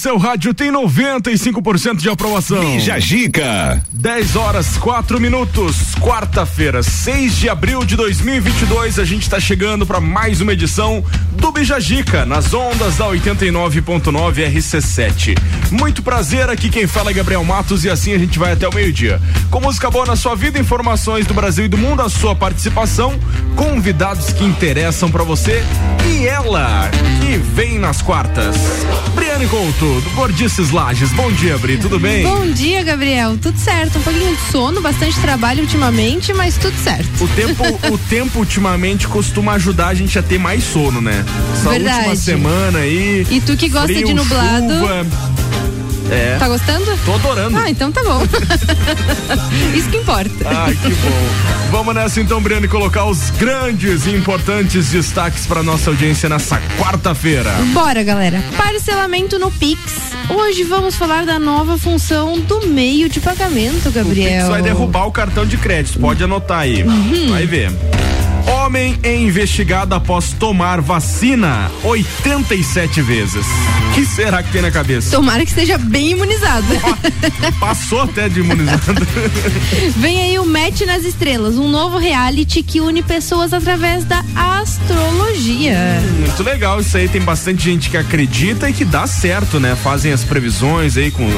seu rádio tem 95% de aprovação. Bija Gica. 10 horas 4 minutos, quarta-feira, 6 de abril de 2022. A gente está chegando para mais uma edição do Bija Gica, nas ondas da 89.9 RC7. Muito prazer, aqui quem fala é Gabriel Matos e assim a gente vai até o meio-dia. Com música boa na sua vida, informações do Brasil e do mundo, a sua participação, convidados que interessam para você e ela que vem nas quartas. Briane Couto, do Gordices Lages. Bom dia, Bri, tudo bem? Bom dia, Gabriel. Tudo certo. Um pouquinho de sono, bastante trabalho ultimamente, mas tudo certo. O tempo, o tempo ultimamente costuma ajudar a gente a ter mais sono, né? Essa Verdade. última semana aí. E tu que gosta frio, de nublado. chuva. É. Tá gostando? Tô adorando. Ah, então tá bom. Isso que importa. Ai, que bom. Vamos nessa então, Briane, colocar os grandes e importantes destaques para nossa audiência nessa quarta-feira. Bora, galera. Parcelamento no Pix. Hoje vamos falar da nova função do meio de pagamento, O Pix Gabriel. vai derrubar o cartão de crédito, pode anotar aí. Uhum. Vai ver. Homem é investigado após tomar vacina 87 vezes. O que será que tem na cabeça? Tomara que esteja bem imunizado. Passou até de imunizado. Vem aí o Match nas Estrelas, um novo reality que une pessoas através da astrologia. Muito legal isso aí, tem bastante gente que acredita e que dá certo, né? Fazem as previsões aí com,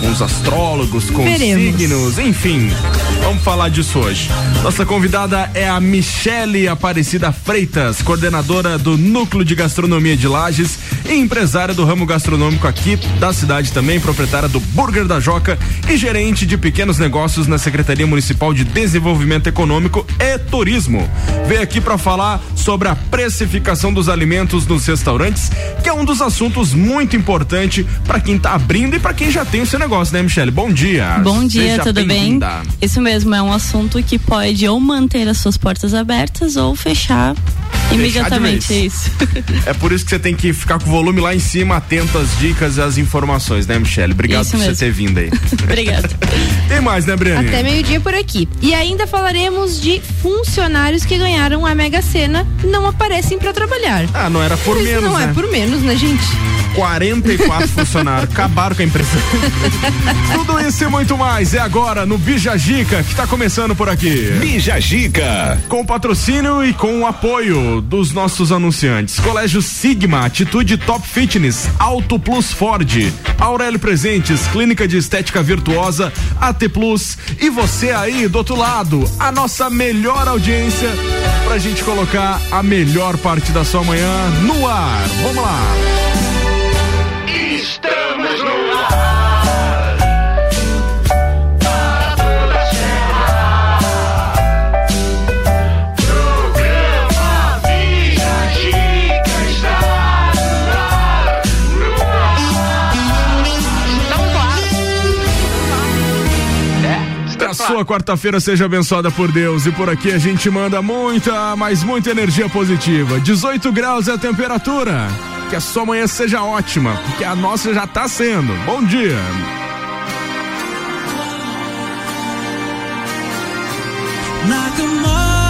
com os astrólogos, com os Veremos. signos, enfim. Vamos falar disso hoje. Nossa convidada é a Michele Aparecida Freitas, coordenadora do Núcleo de Gastronomia de Lages e empresária do ramo gastronômico aqui da cidade também, proprietária do Burger da Joca e gerente de pequenos negócios na Secretaria Municipal de Desenvolvimento Econômico e Turismo. Veio aqui para falar sobre a precificação dos alimentos nos restaurantes, que é um dos assuntos muito importante para quem tá abrindo e para quem já tem o seu negócio, né, Michele? Bom dia. Bom dia, Seja tudo bem? Isso mesmo, é um assunto que pode ou manter as suas portas abertas ou fechar imediatamente. É isso. É por isso que você tem que ficar com o volume lá em cima, atento às dicas e às informações, né, Michele? Obrigado Isso por mesmo. você ter vindo aí. Obrigada. tem mais, né, Briane? Até meio-dia por aqui. E ainda falaremos de funcionários que ganharam a Mega Sena não aparecem pra trabalhar. Ah, não era por Isso menos, não né? é por menos, né, gente? 44 funcionários. Acabaram com a empresa. Tudo isso e muito mais é agora no Bija Gica, que tá começando por aqui. Bija Gica. Com patrocínio e com o apoio dos nossos anunciantes. Colégio Sigma, Atitude Top Fitness, Auto Plus Ford, Aurélio Presentes, Clínica de Estética Virtuosa, AT Plus e você aí do outro lado, a nossa melhor audiência pra gente colocar a melhor parte da sua manhã no ar. Vamos lá. Sua quarta-feira seja abençoada por Deus e por aqui a gente manda muita, mas muita energia positiva. 18 graus é a temperatura. Que a sua manhã seja ótima, porque a nossa já tá sendo. Bom dia. like a moth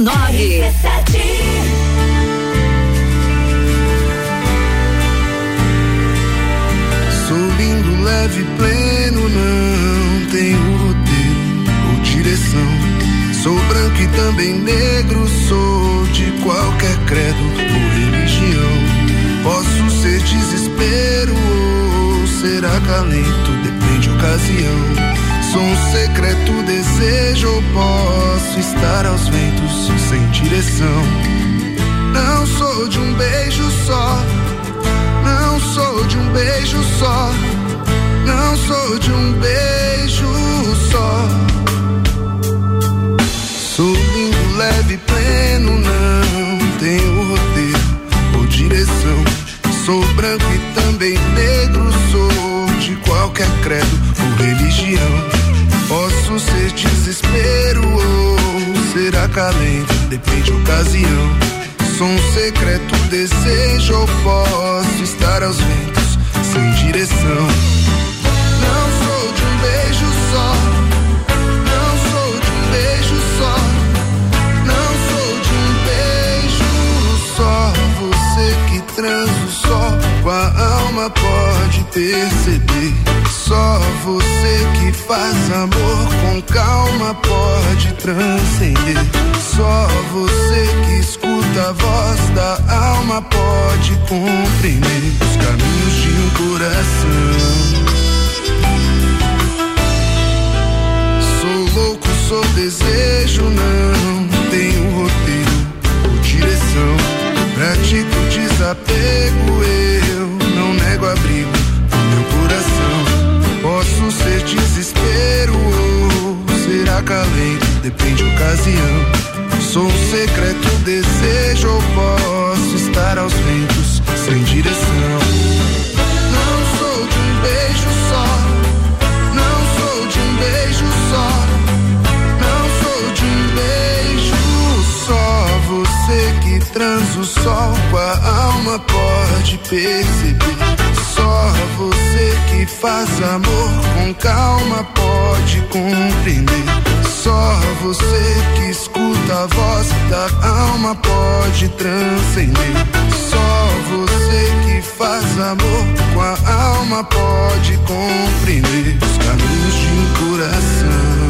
99.9. Sou lindo, leve, pleno, não tenho roteiro ou direção. Sou branco e também negro, sou de qualquer credo ou religião. Posso ser desespero ou ser acalento, depende da ocasião. Sou um secreto desejo posso estar aos ventos sem direção. Não sou de um beijo só. Não sou de um beijo só. Não sou de um beijo só. Sou lindo, leve, pleno, não tenho roteiro ou direção. Sou branco e acalento, depende ocasião. Sou um secreto desejo ou posso estar aos ventos sem direção. Não sou de um beijo alma pode perceber. Só você que faz amor com calma pode transcender. Só você que escuta a voz da alma pode compreender os caminhos de um coração. Sou louco, sou desejo, não tenho roteiro ou direção. Pratico desapego, eu nego abrigo no meu coração. Posso ser desespero ou ser acalento, depende da ocasião. Sou um secreto desejo ou posso estar aos ventos sem direção. Não sou de um beijo só. Não sou de um beijo só. Não sou de um beijo só. Você que transa o sol com a alma pode perceber. Só você que faz amor com calma pode compreender. Só você que escuta a voz da alma pode transcender. Só você que faz amor com a alma pode compreender os caminhos de um coração.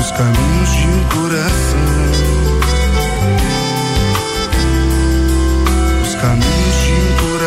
Os caminhos de um coração. Os caminhos de um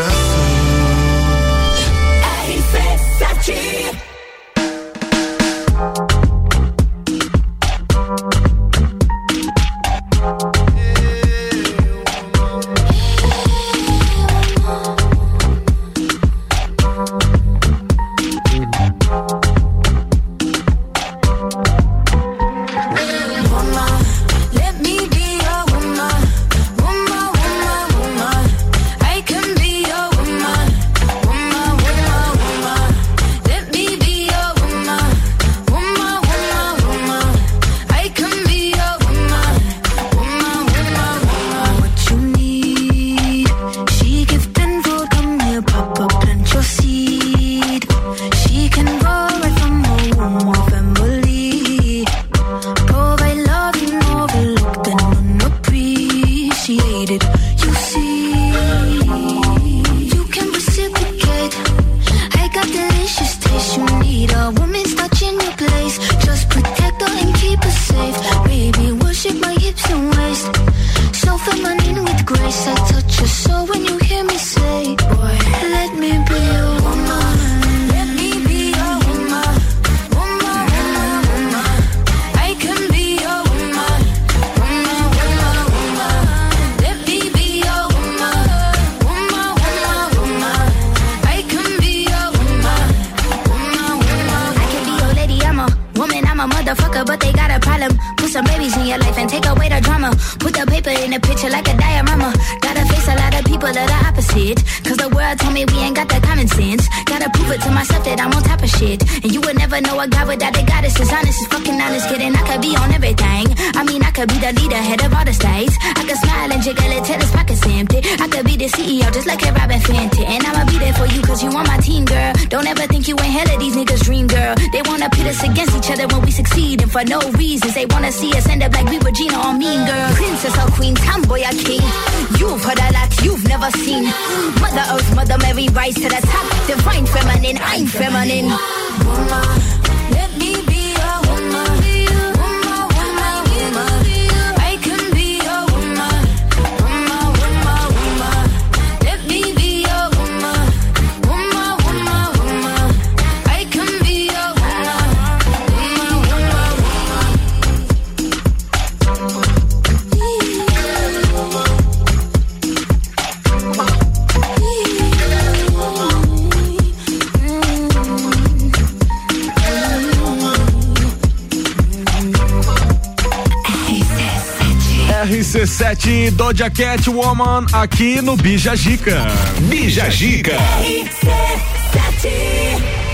RC7 Doja Cat Woman aqui no Bija Gica. Bija Gica.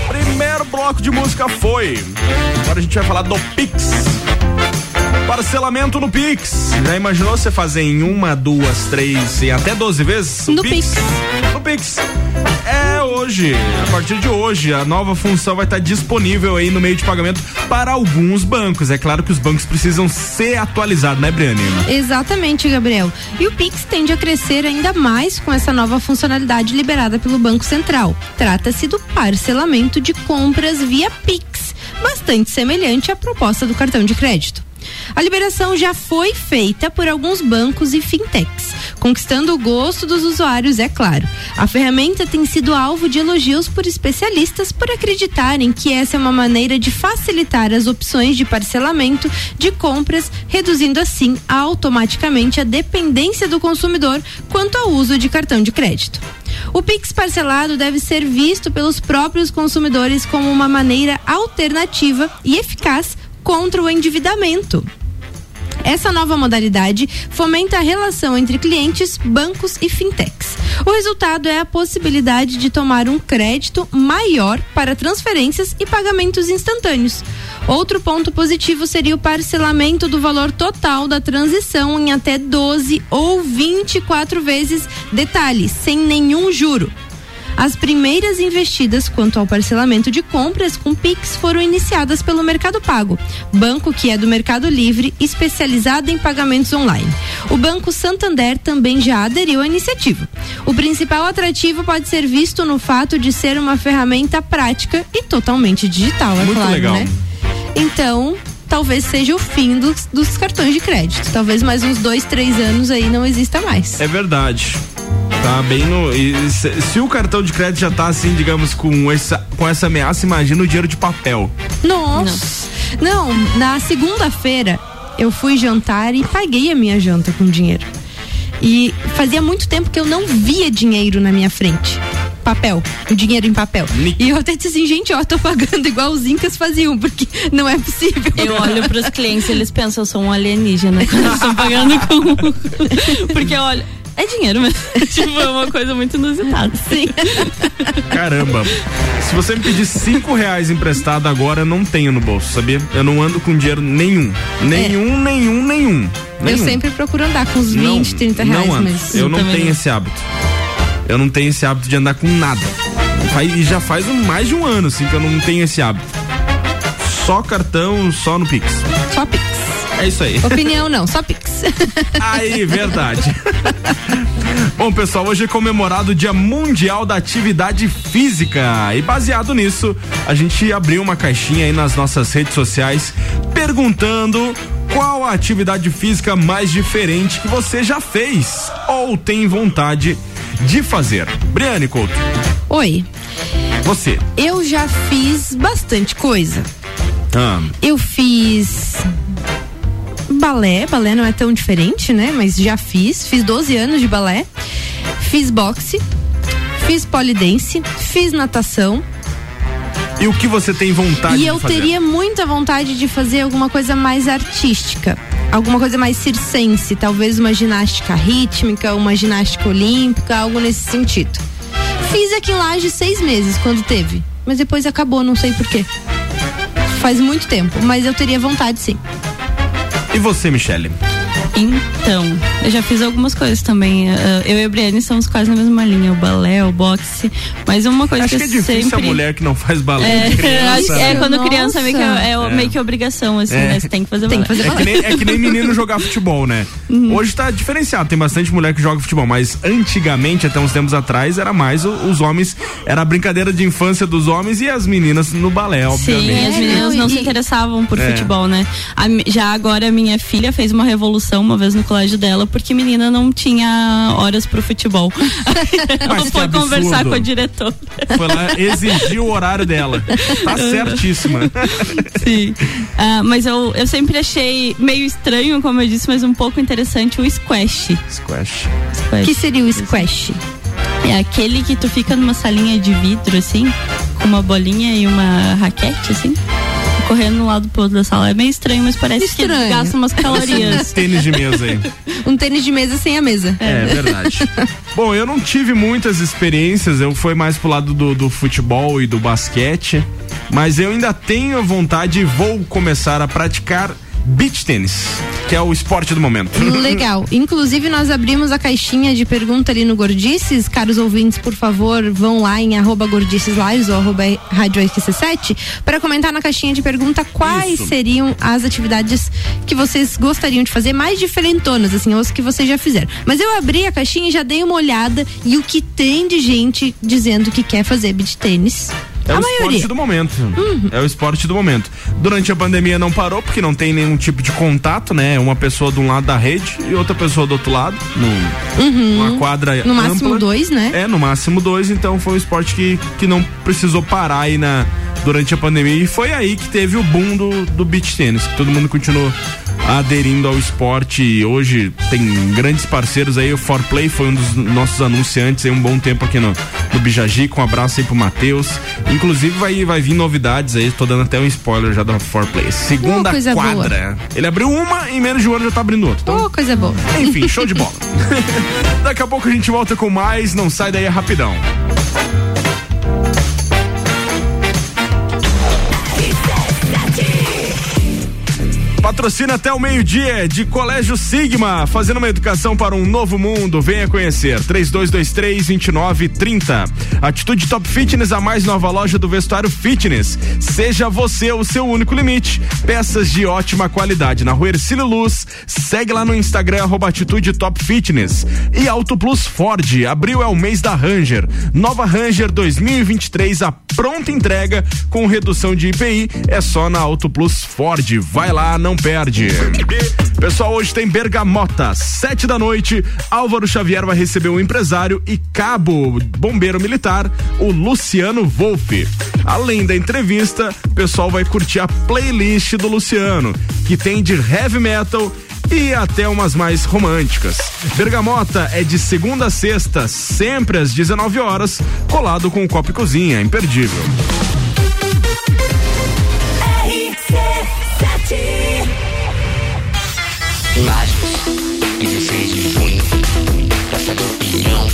Primeiro bloco de música foi. Agora a gente vai falar do Pix. Parcelamento no Pix. Já imaginou você fazer em uma, duas, três e até 12 vezes? No Pix. No Pix. É hoje, a partir de hoje, a nova função vai estar disponível aí no meio de pagamento para alguns bancos. É claro que os bancos precisam ser atualizados, né, Briane? Exatamente, Gabriel. E o Pix tende a crescer ainda mais com essa nova funcionalidade liberada pelo Banco Central. Trata-se do parcelamento de compras via Pix, bastante semelhante à proposta do cartão de crédito. A liberação já foi feita por alguns bancos e fintechs, conquistando o gosto dos usuários, é claro. A ferramenta tem sido alvo de elogios por especialistas por acreditarem que essa é uma maneira de facilitar as opções de parcelamento de compras, reduzindo assim automaticamente a dependência do consumidor quanto ao uso de cartão de crédito. O Pix parcelado deve ser visto pelos próprios consumidores como uma maneira alternativa e eficaz contra o endividamento. Essa nova modalidade fomenta a relação entre clientes, bancos e fintechs. O resultado é a possibilidade de tomar um crédito maior para transferências e pagamentos instantâneos. Outro ponto positivo seria o parcelamento do valor total da transição em até 12 ou 24 vezes, detalhe, sem nenhum juro. As primeiras investidas quanto ao parcelamento de compras com Pix foram iniciadas pelo Mercado Pago, banco que é do Mercado Livre, especializado em pagamentos online. O Banco Santander também já aderiu à iniciativa. O principal atrativo pode ser visto no fato de ser uma ferramenta prática e totalmente digital, é Muito claro, legal. né? Então, talvez seja o fim dos, dos cartões de crédito. Talvez mais uns dois, três anos aí não exista mais. É verdade. Tá bem no. e se, se o cartão de crédito já tá assim, digamos, com essa, com essa ameaça, imagina o dinheiro de papel. Nossa. Não, na segunda-feira eu fui jantar e paguei a minha janta com dinheiro. E fazia muito tempo que eu não via dinheiro na minha frente. Papel, o dinheiro em papel. E eu até disse assim, gente, ó, tô pagando igual os incas faziam, porque não é possível. Eu olho pros clientes e eles pensam, eu sou um alienígena quando eles estão pagando com. Porque olha, é dinheiro mesmo. tipo, é uma coisa muito inusitada. Sim. Caramba. Se você me pedir cinco reais emprestado agora, eu não tenho no bolso, sabia? Eu não ando com dinheiro nenhum. Nenhum, nenhum, nenhum. Eu nenhum. sempre procuro andar com uns 20, 30 reais, não ando. mas. Eu não tenho não. esse hábito. Eu não tenho esse hábito de andar com nada. E já faz mais de um ano, assim, que eu não tenho esse hábito. Só cartão, só no Pix. Só Pix. É isso aí. Opinião não, só Pix. Aí, verdade. Bom, pessoal, hoje é comemorado o Dia Mundial da Atividade Física. E baseado nisso, a gente abriu uma caixinha aí nas nossas redes sociais perguntando qual a atividade física mais diferente que você já fez ou tem vontade de fazer. Briane Couto, Oi, você. eu já fiz bastante coisa. Ah, Eu fiz balé, balé não é tão diferente, né? Mas já fiz, fiz 12 anos de balé. Fiz boxe, fiz polidense, fiz natação e o que você tem vontade e de eu fazer? teria muita vontade de fazer alguma coisa mais artística, alguma coisa mais circense, talvez uma ginástica rítmica, uma ginástica olímpica, algo nesse sentido. Fiz aqui em Laje seis meses quando teve, mas depois acabou, não sei porquê. Faz muito tempo, mas eu teria vontade sim. E você, Michele? Então, eu já fiz algumas coisas também. eh, Eu e a Briane somos quase na mesma linha, o balé, o boxe. Mas uma coisa Acho que que, é difícil sempre. a mulher que não faz balé É, criança. acho que é né? quando criança meio que é, é Nossa. meio que obrigação, assim, É. né? Você tem que fazer Tem que balé. fazer É que, nem, é que nem menino jogar futebol, né? Uhum. Hoje tá diferenciado, tem bastante mulher que joga futebol, mas antigamente, até uns tempos atrás, era mais o- os homens, era a brincadeira de infância dos homens e as meninas no balé, Sim, obviamente. as meninas não E- se interessavam por É. futebol, né? A já agora a minha filha fez uma revolução uma vez no colégio dela, porque menina não tinha horas pro futebol. Ela que foi absurdo. conversar com a diretora. Foi lá exigir o horário dela. Tá certíssima. Sim. Ah, mas eu, eu sempre achei meio estranho, como eu disse, mas um pouco interessante o squash. Squash. Squash. que seria o squash? É aquele que tu fica numa salinha de vidro, assim, com uma bolinha e uma raquete, assim, correndo um lado pro outro da sala. É meio estranho, mas parece Estranho. que gasta umas calorias. Tênis de mesa aí. Um tênis de mesa sem a mesa. É verdade. Bom, eu não tive muitas experiências, eu fui mais pro lado do, do futebol e do basquete, mas eu ainda tenho vontade e vou começar a praticar beach tênis, que é o esporte do momento. Legal. Inclusive, nós abrimos a caixinha de pergunta ali no Gordices. Caros ouvintes, por favor, vão lá em arroba Gordices Lives ou arroba Rádio RQC7 para comentar na caixinha de pergunta quais Isso. seriam as atividades que vocês gostariam de fazer, mais diferentonas, assim, ou as que vocês já fizeram. Mas eu abri a caixinha e já dei uma olhada e o que tem de gente dizendo que quer fazer beach tênis. É a o maioria. esporte do momento. É o esporte do momento. Durante a pandemia não parou, porque não tem nenhum tipo de contato, né? Uma pessoa de um lado da rede e outra pessoa do outro lado. num- Numa quadra Uhum. No máximo ampla. dois, né? É, no máximo dois, então foi um esporte que, que não precisou parar aí na, durante a pandemia. E foi aí que teve o boom do, do beach tênis, que todo mundo continuou aderindo ao esporte. E hoje tem grandes parceiros aí, o Forplay foi um dos nossos anunciantes aí um bom tempo aqui no, no Bijagico. Um abraço aí pro Matheus. Inclusive vai, vai vir novidades aí, tô dando até um spoiler já da Forplay. Segunda Oh, quadra. Ele abriu uma e em menos de um ano já tá abrindo outra. Então, Oh, coisa boa. enfim, show de bola. Daqui a pouco a gente volta com mais, não sai daí é rapidão. Patrocina até o meio-dia de Colégio Sigma, fazendo uma educação para um novo mundo. Venha conhecer. 3223-2930. Atitude Top Fitness, a mais nova loja do vestuário fitness. Seja você o seu único limite. Peças de ótima qualidade na rua Ercílio Luz. Segue lá no Instagram, arroba Atitude Top Fitness. E Auto Plus Ford. Abril é o mês da Ranger. Nova Ranger 2023, a pronta entrega com redução de IPI. É só na Auto Plus Ford. Vai lá, não perde. Pessoal, hoje tem Bergamota, sete da noite. Álvaro Xavier vai receber um empresário e cabo bombeiro militar, o Luciano Wolff. Além da entrevista, o pessoal vai curtir a playlist do Luciano, que tem de heavy metal e até umas mais românticas. Bergamota é de segunda a sexta, sempre às 19 horas, colado com o Copo e Cozinha, imperdível. Lages, 16 de junho, Praça da Opinião,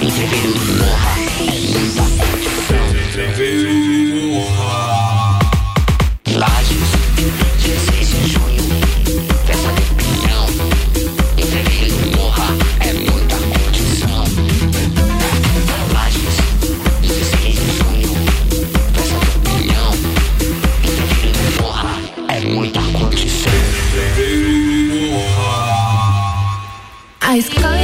em fevereiro do Morra, é muita A escola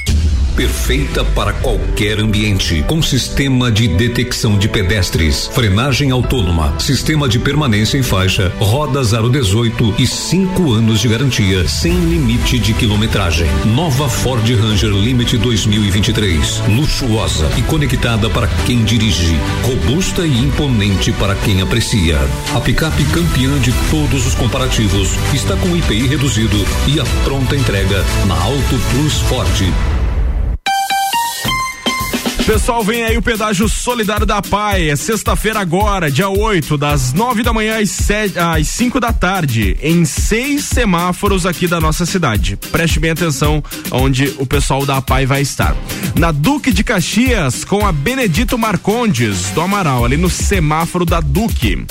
Perfeita para qualquer ambiente, com sistema de detecção de pedestres, frenagem autônoma, sistema de permanência em faixa, roda 018 e 5 anos de garantia, sem limite de quilometragem. Nova Ford Ranger Limite 2023, luxuosa e conectada para quem dirige, robusta e imponente para quem aprecia. A picape campeã de todos os comparativos está com IPI reduzido e a pronta entrega na Auto Plus Ford. Pessoal, vem aí o pedágio solidário da PAI. É sexta-feira agora, dia 8, das 9 da manhã às, 7, às 5 da tarde, em seis semáforos aqui da nossa cidade. Preste bem atenção onde o pessoal da PAI vai estar. Na Duque de Caxias, com a Benedito Marcondes, do Amaral, ali no semáforo da Duque.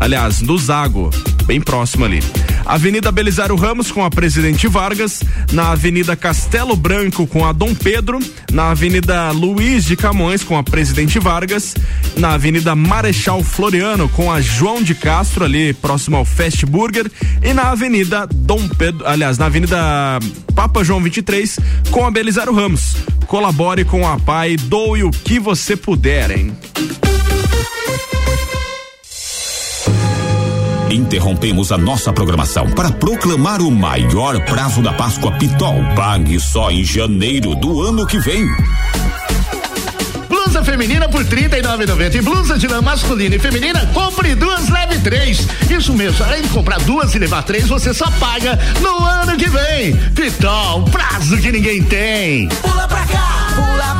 Aliás, do Zago, bem próximo ali. Avenida Belisário Ramos com a Presidente Vargas, na Avenida Castelo Branco com a Dom Pedro, na Avenida Luiz de Camões com a Presidente Vargas, na Avenida Marechal Floriano com a João de Castro ali próximo ao Fast Burger e na Avenida Dom Pedro, aliás, na Avenida Papa João 23 com a Belisário Ramos. Colabore com a PAI, doe o que você puder, hein? Interrompemos a nossa programação para proclamar o maior prazo da Páscoa Pitol. Pague só em janeiro do ano que vem. Blusa feminina por R$ 39,90 e blusa de lã masculina e feminina, compre duas, leve três. Isso mesmo, além de comprar duas e levar três, você só paga no ano que vem. Pitol, prazo que ninguém tem. Pula pra cá, pula pra Pitol,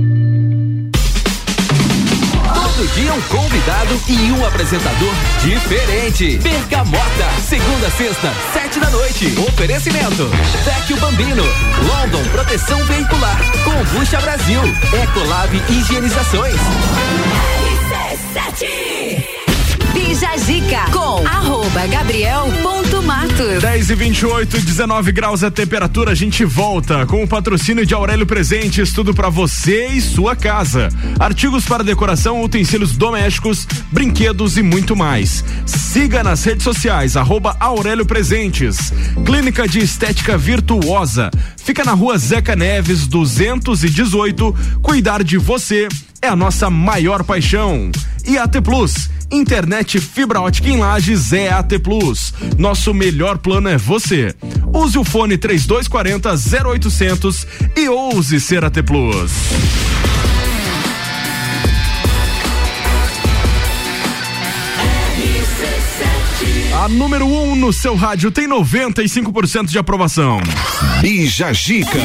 Dia um convidado e um apresentador diferente. Bergamota, segunda sexta, sete da noite. Oferecimento: Vecchio Bambino, London Proteção Veicular, Combucha Brasil, Ecolab Higienizações. Zica com arroba gabriel.matos. 10 e 28, 19 graus a temperatura. A gente volta com o patrocínio de Aurélio Presentes, tudo para você e sua casa. Artigos para decoração, utensílios domésticos, brinquedos e muito mais. Siga nas redes sociais, arroba Aurélio Presentes. Clínica de Estética Virtuosa. Fica na rua Zeca Neves, 218. Cuidar de você é a nossa maior paixão. E AT Plus, internet fibra ótica em Lages é AT Plus. Nosso melhor plano é você. Use o fone 3240 0800 e ouse ser AT Plus. A número 1 um no seu rádio tem 95% de aprovação. Bija Gica.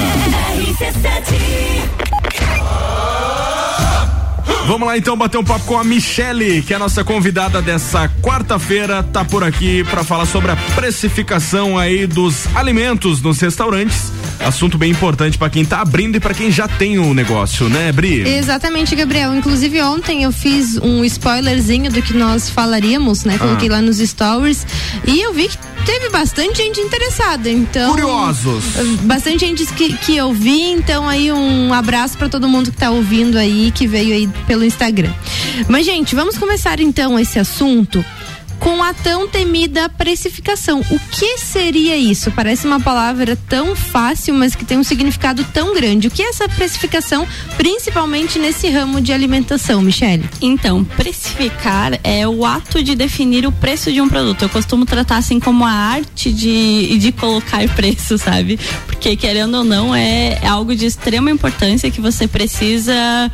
Vamos lá então bater um papo com a Michele, que é a nossa convidada dessa quarta-feira, tá por aqui para falar sobre a precificação aí dos alimentos nos restaurantes. Assunto bem importante para quem tá abrindo e para quem já tem o negócio, né, Bri? Exatamente, Gabriel. Inclusive ontem eu fiz um spoilerzinho do que nós falaríamos, né? Coloquei Ah. lá nos stories e eu vi que teve bastante gente interessada, então. Curiosos. Bastante gente que, que eu vi, então aí um abraço para todo mundo que tá ouvindo aí, que veio aí pelo Instagram. Mas, gente, vamos começar então esse assunto com a tão temida precificação. O que seria isso? Parece uma palavra tão fácil, mas que tem um significado tão grande. O que é essa precificação, principalmente nesse ramo de alimentação, Michele? Então, precificar é o ato de definir o preço de um produto. Eu costumo tratar assim como a arte de, de colocar preço, sabe? Porque querendo ou não, é, é algo de extrema importância que você precisa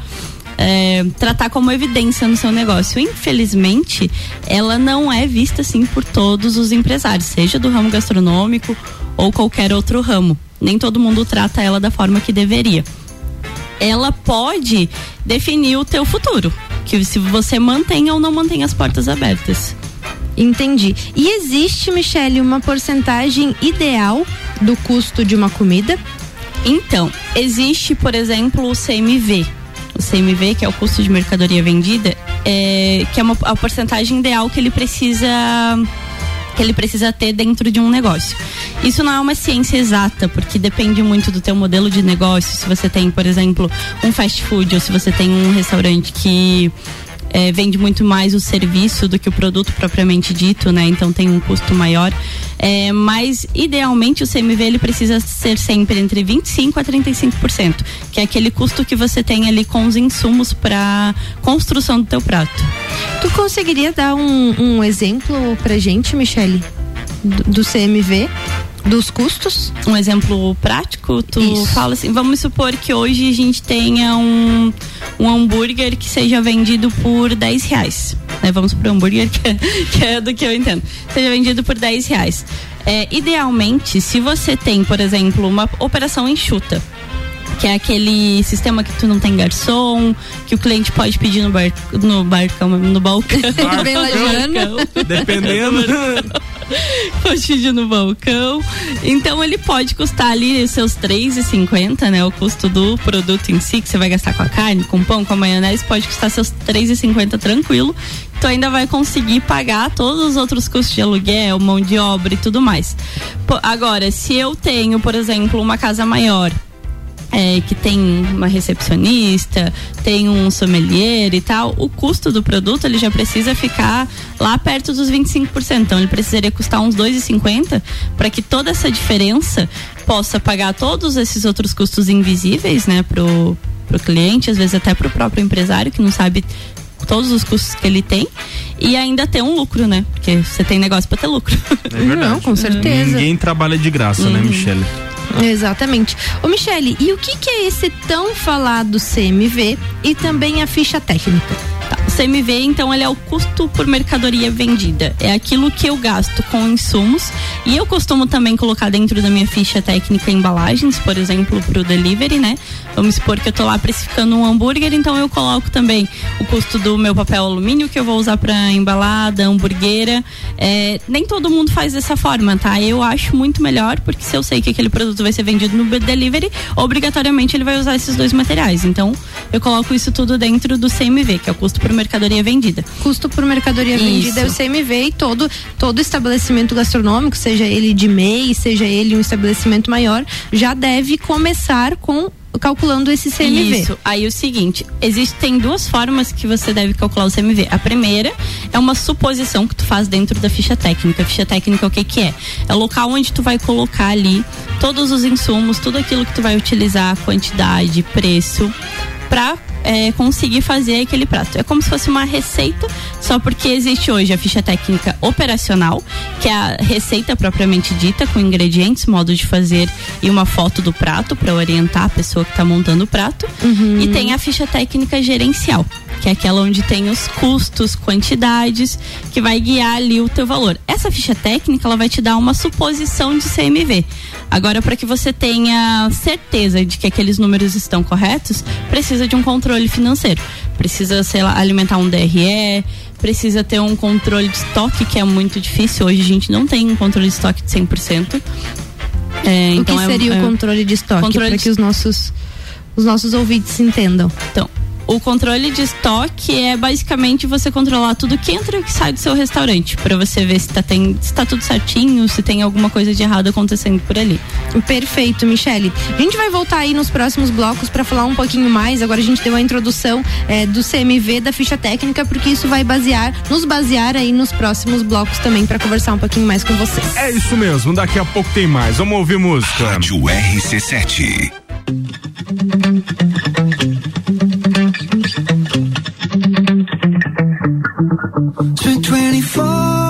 é, tratar como evidência no seu negócio. Infelizmente, ela não é vista assim por todos os empresários, seja do ramo gastronômico ou qualquer outro ramo. Nem todo mundo trata ela da forma que deveria. Ela pode definir o teu futuro, que se você mantém ou não mantém as portas abertas. Entendi. E existe, Michele, uma porcentagem ideal do custo de uma comida? Então, existe, por exemplo, o CMV. O CMV, que é o custo de mercadoria vendida, é, que é uma, a porcentagem ideal que ele precisa que ele precisa ter dentro de um negócio. Isso não é uma ciência exata, porque depende muito do teu modelo de negócio. Se você tem, por exemplo, um fast food ou se você tem um restaurante que é, vende muito mais o serviço do que o produto propriamente dito, né? Então tem um custo maior. É, mas idealmente o CMV ele precisa ser sempre entre 25 a 35%, que é aquele custo que você tem ali com os insumos para construção do teu prato. Tu conseguiria dar um, um exemplo pra gente, Michele? Do, do CMV? Dos custos? Um exemplo prático, tu Isso. fala assim, vamos supor que hoje a gente tenha um, um hambúrguer que seja vendido por 10 reais. Né? Vamos pro hambúrguer, que é, que é do que eu entendo. Seja vendido por 10 reais. É, idealmente, se você tem, por exemplo, uma operação enxuta, que é aquele sistema que tu não tem garçom, que o cliente pode pedir no, bar, no barcão, no balcão. Lajano. Dependendo. pode pedir no balcão. Então ele pode custar ali seus R$3,50, né? O custo do produto em si, que você vai gastar com a carne, com o pão, com a maionese, pode custar seus R$3,50 tranquilo. Tu ainda vai conseguir pagar todos os outros custos de aluguel, mão de obra e tudo mais. Agora, se eu tenho, por exemplo, uma casa maior é, que tem uma recepcionista, tem um sommelier e tal, o custo do produto ele já precisa ficar lá perto dos 25%. Então ele precisaria custar uns 2,50 para que toda essa diferença possa pagar todos esses outros custos invisíveis, né, pro pro cliente, às vezes até pro próprio empresário que não sabe todos os custos que ele tem e ainda ter um lucro, né? Porque você tem negócio para ter lucro. É verdade. Não, com certeza. Ninguém trabalha de graça, né, Uhum. Exatamente. Ô Michele, e o que, que é esse tão falado CMV e também a ficha técnica? Tá, CMV, então, ele é o custo por mercadoria vendida. É aquilo que eu gasto com insumos. E eu costumo também colocar dentro da minha ficha técnica embalagens, por exemplo, para o delivery, né? Vamos supor que eu tô lá precificando um hambúrguer, então eu coloco também o custo do meu papel alumínio que eu vou usar para embalar, da hamburguera. É, nem todo mundo faz dessa forma, tá? Eu acho muito melhor, porque se eu sei que aquele produto vai ser vendido no delivery, obrigatoriamente ele vai usar esses dois materiais. Então, eu coloco isso tudo dentro do CMV, que é o custo por mercadoria vendida. Custo por mercadoria vendida é o Isso. CMV e todo, todo estabelecimento gastronômico, seja ele de MEI, seja ele um estabelecimento maior, já deve começar com calculando esse CMV. Isso. Aí o seguinte, existem duas formas que você deve calcular o CMV. A primeira é uma suposição que tu faz dentro da ficha técnica. A ficha técnica o que que é? É o local onde tu vai colocar ali todos os insumos, tudo aquilo que tu vai utilizar, quantidade, preço, pra é, conseguir fazer aquele prato. É como se fosse uma receita, só porque existe hoje a ficha técnica operacional, que é a receita propriamente dita, com ingredientes, modo de fazer e uma foto do prato para orientar a pessoa que está montando o prato. E tem a ficha técnica gerencial, que é aquela onde tem os custos, quantidades, que vai guiar ali o teu valor. Essa ficha técnica, ela vai te dar uma suposição de CMV. Agora, para que você tenha certeza de que aqueles números estão corretos, precisa de um controle financeiro. Precisa, sei lá, alimentar um DRE, precisa ter um controle de estoque, que é muito difícil. Hoje a gente não tem um controle de estoque de 100%. É, o então que é- seria é- o controle de estoque controle para de- que os nossos os nossos ouvintes entendam? Então, o controle de estoque é basicamente você controlar tudo que entra e que sai do seu restaurante, para você ver se tá, tem, se tá tudo certinho, se tem alguma coisa de errado acontecendo por ali. Perfeito, Michele. A gente vai voltar aí nos próximos blocos para falar um pouquinho mais. Agora a gente deu a introdução é, do CMV, da ficha técnica, porque isso vai basear, nos basear aí nos próximos blocos também para conversar um pouquinho mais com vocês. É isso mesmo, daqui a pouco tem mais. Vamos ouvir música. Rádio RC7. Spent 24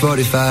45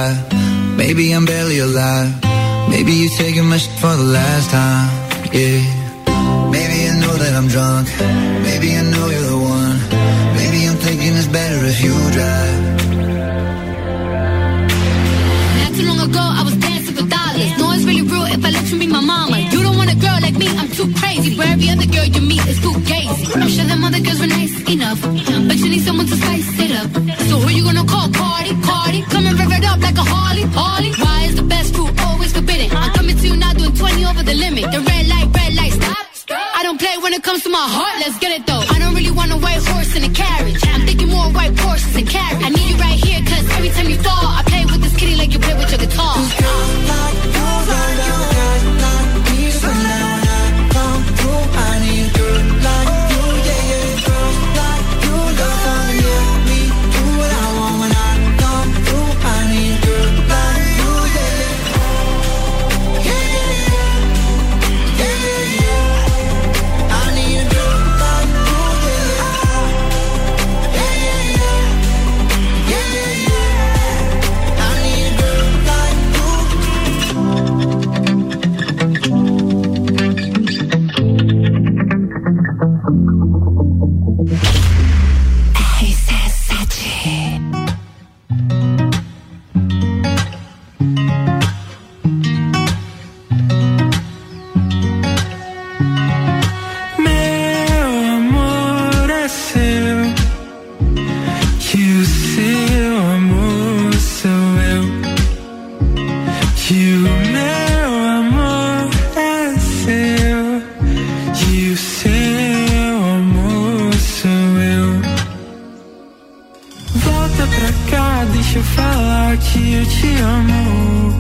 que eu te amo,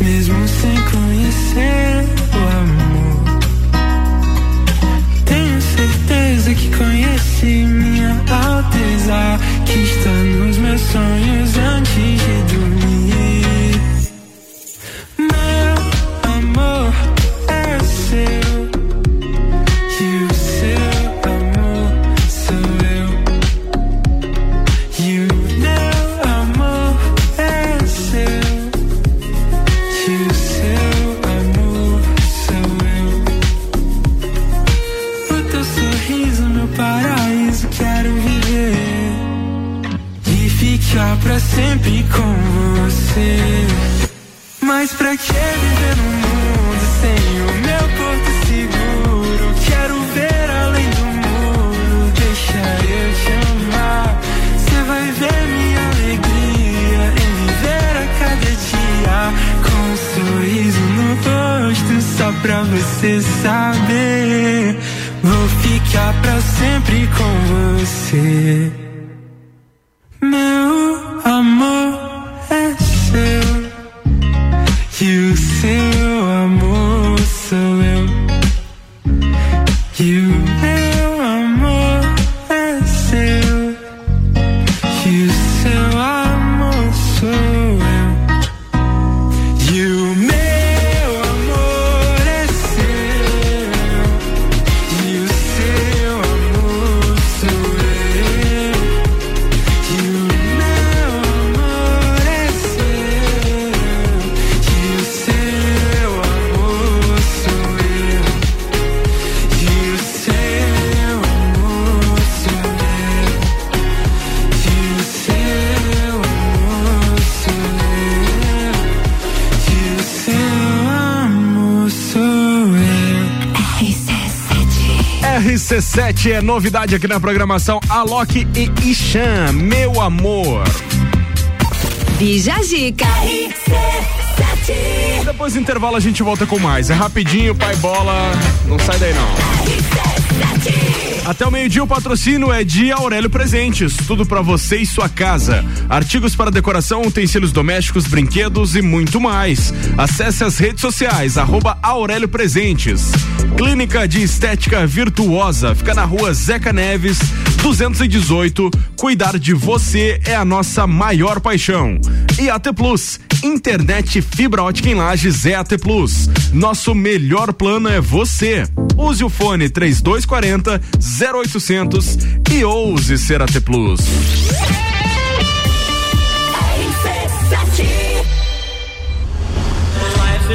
mesmo sem conhecer o amor. Tenho certeza que conheci minha alteza, que está novidade aqui na programação Alok e Ishan, meu amor. Bija Zica. Depois do intervalo a gente volta com mais. É rapidinho, pai bola. Não sai daí não. Até o meio-dia o patrocínio é de Aurélio Presentes. Tudo pra você e sua casa. Artigos para decoração, utensílios domésticos, brinquedos e muito mais. Acesse as redes sociais, arroba Aurélio Presentes. Clínica de Estética Virtuosa. Fica na rua Zeca Neves, 218. Cuidar de você é a nossa maior paixão. E AT Plus. Internet fibra ótica em Lages é AT Plus. Nosso melhor plano é você. Use o fone 3240 0800 e ouse ser AT Plus.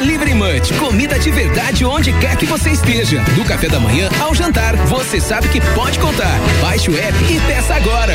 Delivery Munch, comida de verdade onde quer que você esteja. Do café da manhã ao jantar, você sabe que pode contar. Baixe o app e peça agora.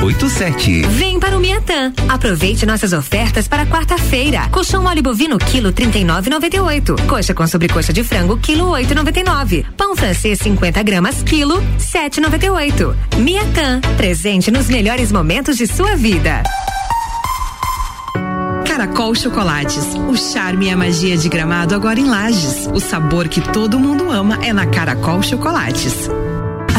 0287. Vem para o Miatã. Aproveite nossas ofertas para quarta-feira. Colchão mole bovino quilo 39,98. Coxa com sobrecoxa de frango quilo 8,99. Pão francês 50 gramas quilo 7,98. Miatã, presente nos melhores momentos de sua vida. Caracol Chocolates. O charme e a magia de gramado agora em Lages. O sabor que todo mundo ama é na Caracol Chocolates.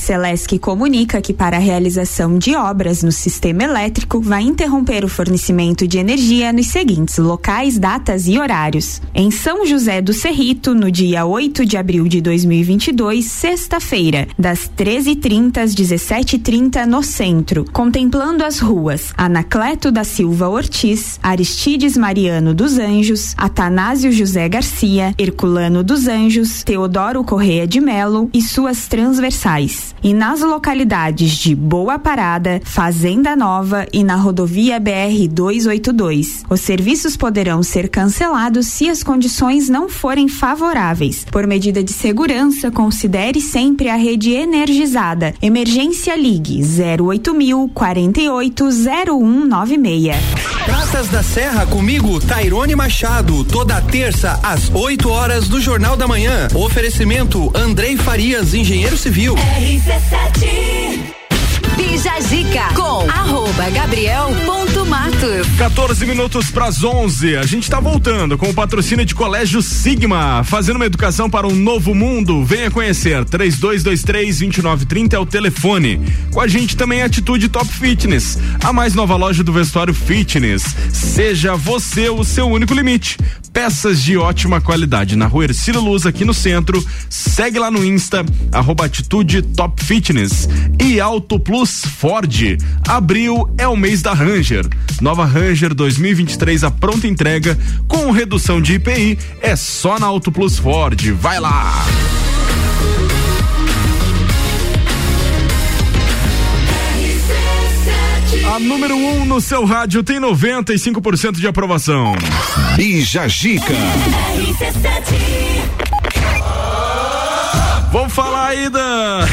Celesc comunica que para a realização de obras no sistema elétrico vai interromper o fornecimento de energia nos seguintes locais, datas e horários. Em São José do Cerrito, no dia 8 de abril de 2022, sexta-feira, das 13h30 às 17h30 no centro, contemplando as ruas Anacleto da Silva Ortiz, Aristides Mariano dos Anjos, Atanásio José Garcia, Herculano dos Anjos, Teodoro Correia de Melo e suas transversais e nas localidades de Boa Parada, Fazenda Nova e na rodovia BR 282. Os serviços poderão ser cancelados se as condições não forem favoráveis. Por medida de segurança, considere sempre a rede energizada. Emergência Ligue 08000 480196. Praças da Serra comigo, Tairone Machado, toda terça às 8 horas do Jornal da Manhã. Oferecimento Andrei Farias, engenheiro civil. RC7 Bija Zica com arroba gabriel.matos. 14 minutos para as 11. A gente está voltando com o patrocínio de Colégio Sigma, fazendo uma educação para um novo mundo. Venha conhecer. 3223-2930 é o telefone. Com a gente também a Atitude Top Fitness, a mais nova loja do vestuário fitness. Seja você o seu único limite. Peças de ótima qualidade na rua Ercílio Luz, aqui no centro. Segue lá no Insta, arroba Atitude Top Fitness. E Auto Plus Ford. Abril é o mês da Ranger. Nova Ranger 2023 a pronta entrega com redução de IPI é só na Auto Plus Ford. Vai lá! A número 1 um no seu rádio tem 95% de aprovação. Bija Gica. Vamos falar aí da.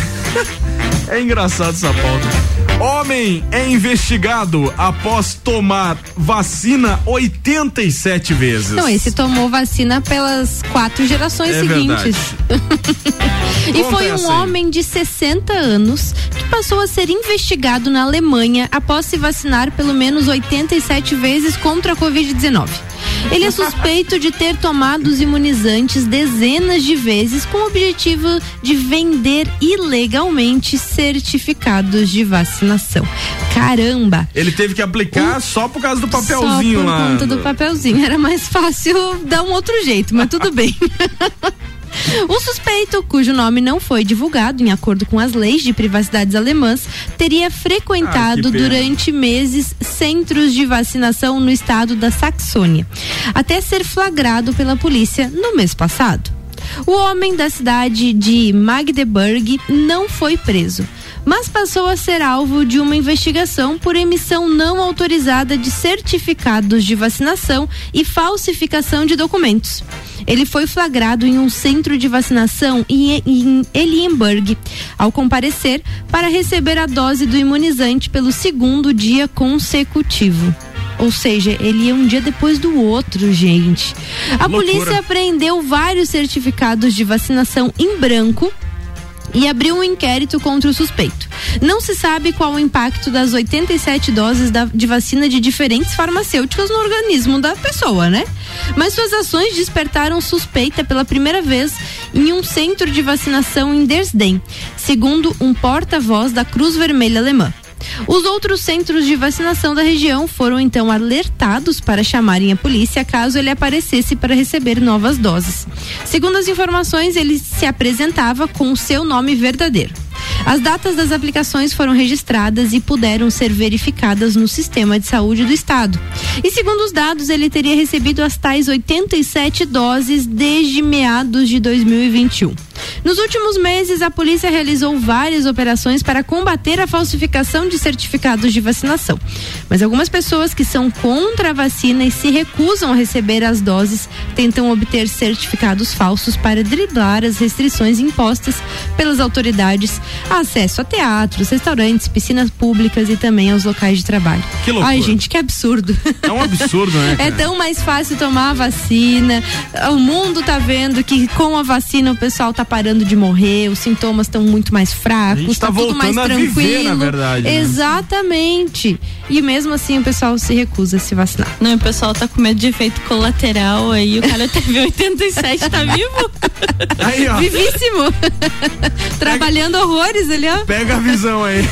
É engraçado essa pauta. Homem é investigado após tomar vacina 87 vezes. Não, esse tomou vacina pelas quatro gerações É seguintes. e Conta foi um essa aí. homem de 60 anos que passou a ser investigado na Alemanha após se vacinar pelo menos 87 vezes contra a Covid-19. Ele é suspeito de ter tomado os imunizantes dezenas de vezes com o objetivo de vender ilegalmente certificados de vacinação. Caramba! Ele teve que aplicar só por causa do papelzinho Só por lá. conta do papelzinho. Era mais fácil dar um outro jeito, mas tudo bem. O suspeito, cujo nome não foi divulgado em acordo com as leis de privacidades alemãs, teria frequentado Ah, durante meses centros de vacinação no estado da Saxônia, até ser flagrado pela polícia no mês passado. O homem da cidade de Magdeburg não foi preso, mas passou a ser alvo de uma investigação por emissão não autorizada de certificados de vacinação e falsificação de documentos. Ele foi flagrado em um centro de vacinação em, em Elienberg, ao comparecer para receber a dose do imunizante pelo segundo dia consecutivo. Ou seja, ele ia um dia depois do outro, gente. A Loucura. polícia apreendeu vários certificados de vacinação em branco e abriu um inquérito contra o suspeito. Não se sabe qual o impacto das 87 doses da- de vacina de diferentes farmacêuticas no organismo da pessoa, né? Mas suas ações despertaram suspeita pela primeira vez em um centro de vacinação em Dresden, segundo um porta-voz da Cruz Vermelha Alemã. Os outros centros de vacinação da região foram então alertados para chamarem a polícia caso ele aparecesse para receber novas doses. Segundo as informações, ele se apresentava com o seu nome verdadeiro. As datas das aplicações foram registradas e puderam ser verificadas no sistema de saúde do estado. E segundo os dados, ele teria recebido as tais 87 doses desde meados de 2021. Nos últimos meses, a polícia realizou várias operações para combater a falsificação de certificados de vacinação. Mas algumas pessoas que são contra a vacina e se recusam a receber as doses tentam obter certificados falsos para driblar as restrições impostas pelas autoridades acesso a teatros, restaurantes, piscinas públicas e também aos locais de trabalho. Que loucura. Ai, gente, que absurdo. É um absurdo, né? É tão mais fácil tomar a vacina. O mundo tá vendo que com a vacina o pessoal tá parando de morrer, os sintomas estão muito mais fracos, A gente tá tudo mais tranquilo. viver, na verdade, né? Exatamente. E mesmo assim o pessoal se recusa a se vacinar. Não, o pessoal tá com medo de efeito colateral aí. O cara teve 87, tá vivo? Aí, ó. Vivíssimo. Trabalhando horrores ali, ó. Pega a visão aí.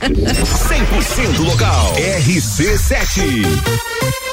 100% local. RC7.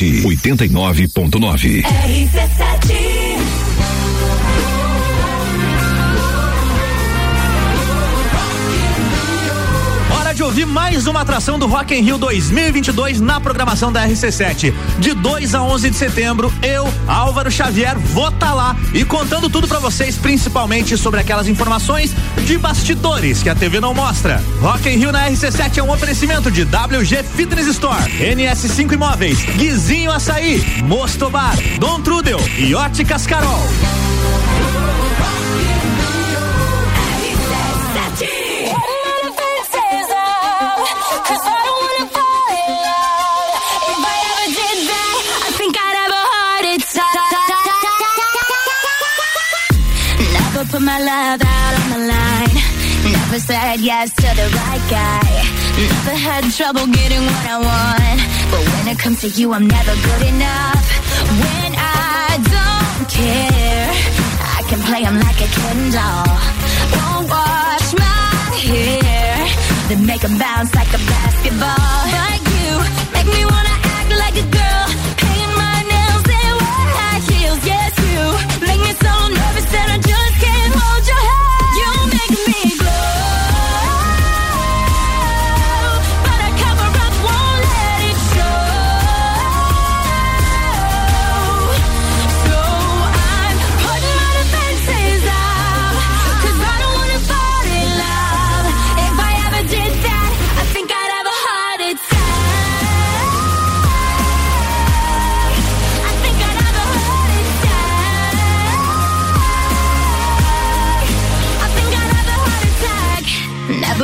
89.9. Hora de ouvir mais uma atração do Rock in Rio 2022 na programação da RC7. De 2 a 11 de setembro, eu, Álvaro Xavier, vou estar lá e contando tudo pra vocês, principalmente sobre aquelas informações de bastidores que a TV não mostra. Rock in Rio na RC7 é um oferecimento de WG Fitness Store, NS5 Imóveis, Guizinho Açaí, Mosto Bar, Dom Trudel e Óticas Carol. love out on the line. Never said yes to the right guy. Never had trouble getting what I want. But when it comes to you, I'm never good enough. When I don't care, I can play them like a Ken doll. Won't wash my hair, then make them bounce like a basketball. But you make me wanna.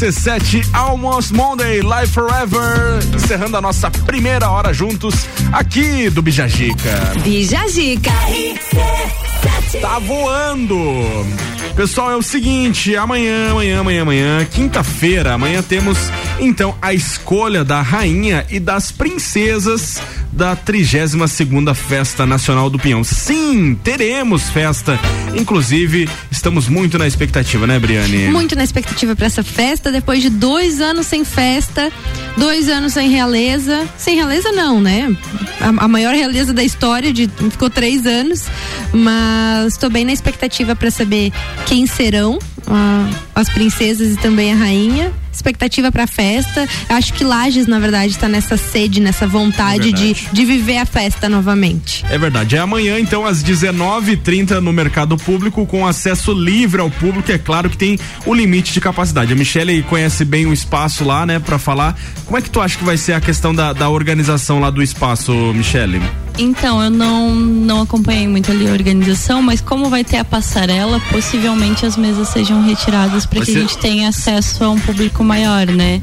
RC7 Almost Monday Live Forever, encerrando a nossa primeira hora juntos aqui do Bijagica. Bijagica. Tá voando. Pessoal, é o seguinte, amanhã, amanhã, amanhã, amanhã, quinta-feira, amanhã temos então a escolha da rainha e das princesas da 32 segunda Festa Nacional do Pinhão. Sim, teremos festa. Inclusive, estamos muito na expectativa, né, Briane? Muito na expectativa para essa festa, depois de dois anos sem festa, dois anos sem realeza. Sem realeza, não, né? A, a maior realeza da história, de, ficou três anos. Mas estou bem na expectativa para saber quem serão ah, as princesas e também a rainha. Expectativa para a festa. Acho que Lages, na verdade, está nessa sede, nessa vontade de, de viver a festa novamente. É verdade. É amanhã, então, às 19h30 no mercado público, com acesso livre ao público. É claro que tem o limite de capacidade. A Michelle conhece bem o espaço lá, né, para falar. Como é que tu acha que vai ser a questão da, da organização lá do espaço, Michelle? Então, eu não, não acompanhei muito ali a organização, mas como vai ter a passarela, possivelmente as mesas sejam retiradas para que ser- a gente tenha acesso a um público maior, né?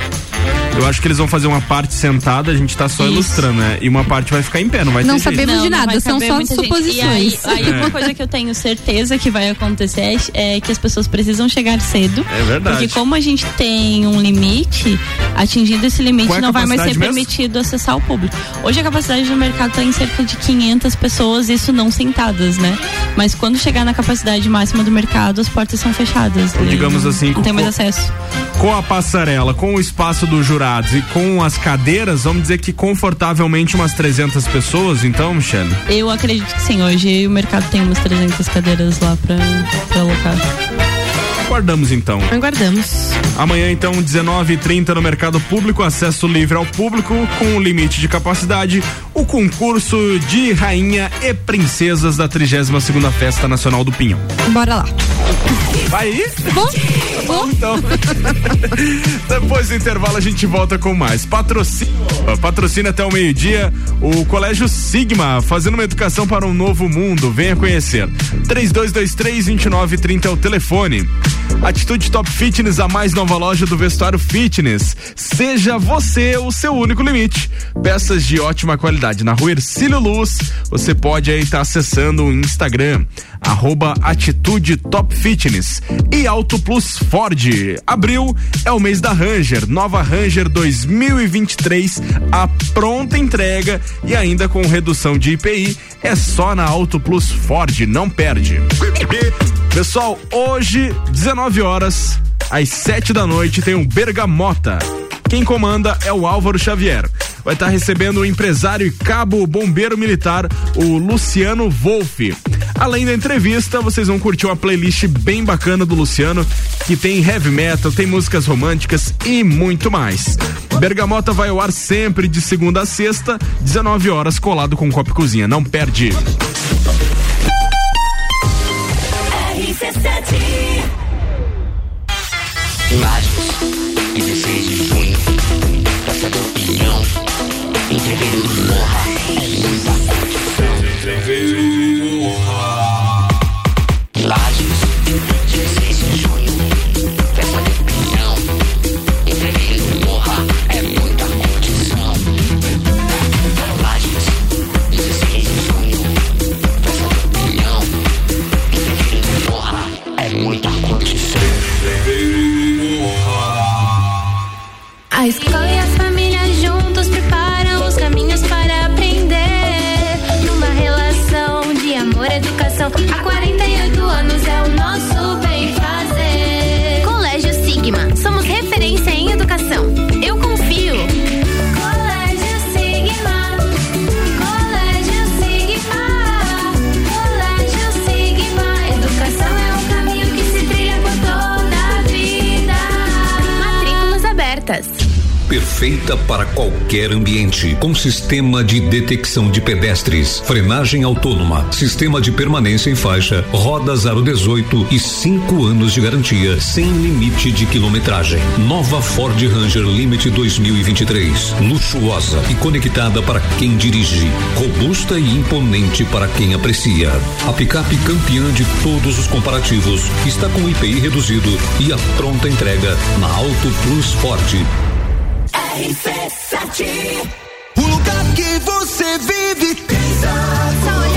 Eu acho que eles vão fazer uma parte sentada, a gente tá só Isso. ilustrando, né? E uma parte vai ficar em pé, não vai Não sabemos de não nada, vai são só suposições. E aí, aí É. uma coisa que eu tenho certeza que vai acontecer é, que as pessoas precisam chegar cedo. É verdade. Porque como a gente tem um limite, atingindo esse limite é não vai mais ser mesmo? permitido acessar o público. Hoje a capacidade do mercado está em cerca de 500 pessoas, isso não sentadas, né? Mas quando chegar na capacidade máxima do mercado, as portas são fechadas. Então, digamos assim, não tem mais acesso. Com a passarela, com o espaço dos e com as cadeiras, vamos dizer que confortavelmente umas 300 pessoas, então, Michelle? Eu acredito que sim, hoje o mercado tem umas 300 cadeiras lá pra, pra alocar. Aguardamos então. Aguardamos. Amanhã, então, 19h30 no mercado público, acesso livre ao público, com o limite de capacidade, o concurso de rainha e princesas da 32 segunda Festa Nacional do Pinhão. Bora lá. Vai ir? Bom, bom. Então, depois do intervalo a gente volta com mais. Patrocínio, patrocina até o meio-dia o Colégio Sigma, fazendo uma educação para um novo mundo. Venha conhecer. 3223-2930 é o telefone. Atitude Top Fitness, a mais nova loja do vestuário fitness. Seja você o seu único limite. Peças de ótima qualidade na rua Ercílio Luz. Você pode aí estar acessando o Instagram, arroba Atitude Top Fitness. E Auto Plus Ford. Abril é o mês da Ranger. Nova Ranger 2023. A pronta entrega e ainda com redução de IPI. É só na Auto Plus Ford. Não perde. Pessoal, hoje, 19 horas, às 7 da noite, tem um Bergamota. Quem comanda é o Álvaro Xavier. Vai estar recebendo o empresário e cabo bombeiro militar, o Luciano Wolff. Além da entrevista, vocês vão curtir uma playlist bem bacana do Luciano, que tem heavy metal, tem músicas românticas e muito mais. Bergamota vai ao ar sempre de segunda a sexta, 19 horas, colado com Copo e Cozinha. Não perde. Imagens, 16 de junho, Praça do Pinhão, do Morra, é muita curtição. Perfeita para qualquer ambiente, com sistema de detecção de pedestres, frenagem autônoma, sistema de permanência em faixa, rodas aro 18 e cinco anos de garantia, sem limite de quilometragem. Nova Ford Ranger Limite 2023, luxuosa e conectada para quem dirige, robusta e imponente para quem aprecia. A picape campeã de todos os comparativos está com IPI reduzido e a pronta entrega na Auto Plus Ford. RC7 O lugar que você vive. Pensa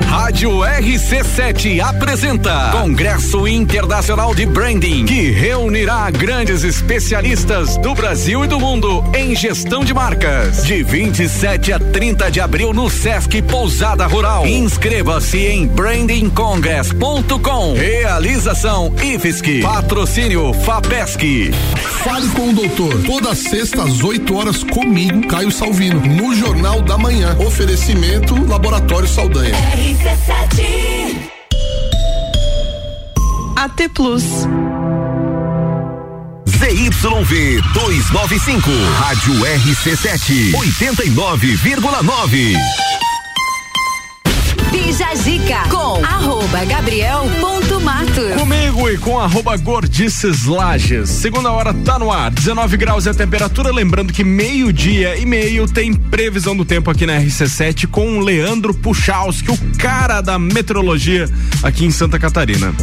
Rádio RC7 apresenta Congresso Internacional de Branding, que reunirá grandes especialistas do Brasil e do mundo em gestão de marcas. De 27 a 30 de abril no Sesc Pousada Rural. Inscreva-se em brandingcongress.com. Realização IFSC. Patrocínio FAPESC. Fale com o doutor. Toda sexta às 8 horas comigo, Caio Salvino, no Jornal da Manhã. Oferecimento Laboratório Saldanha. AT Plus. ZYV 295, Rádio RC7, 89,9. Bija Zica com arroba. Comigo e com arroba Gordices Lages. Segunda hora tá no ar, 19 graus é a temperatura. Lembrando que meio-dia e meio tem previsão do tempo aqui na RC7 com o Leandro Puchalski, o cara da meteorologia aqui em Santa Catarina.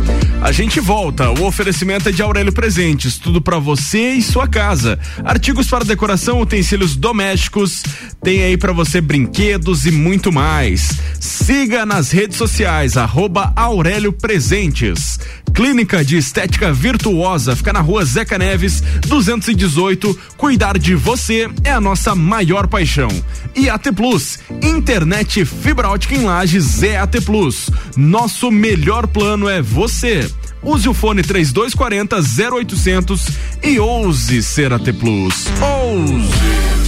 A gente volta. O oferecimento é de Aurélio Presentes, tudo para você e sua casa. Artigos para decoração, utensílios domésticos, tem aí para você brinquedos e muito mais. Siga nas redes sociais, arroba Aurélio Presentes. Clínica de Estética Virtuosa, fica na rua Zeca Neves, 218. Cuidar de você é a nossa maior paixão. E AT Plus, internet fibra ótica em Lages é AT Plus. Nosso melhor plano é você. Use o fone 3240 0800 e ouse ser AT Plus. Ouse!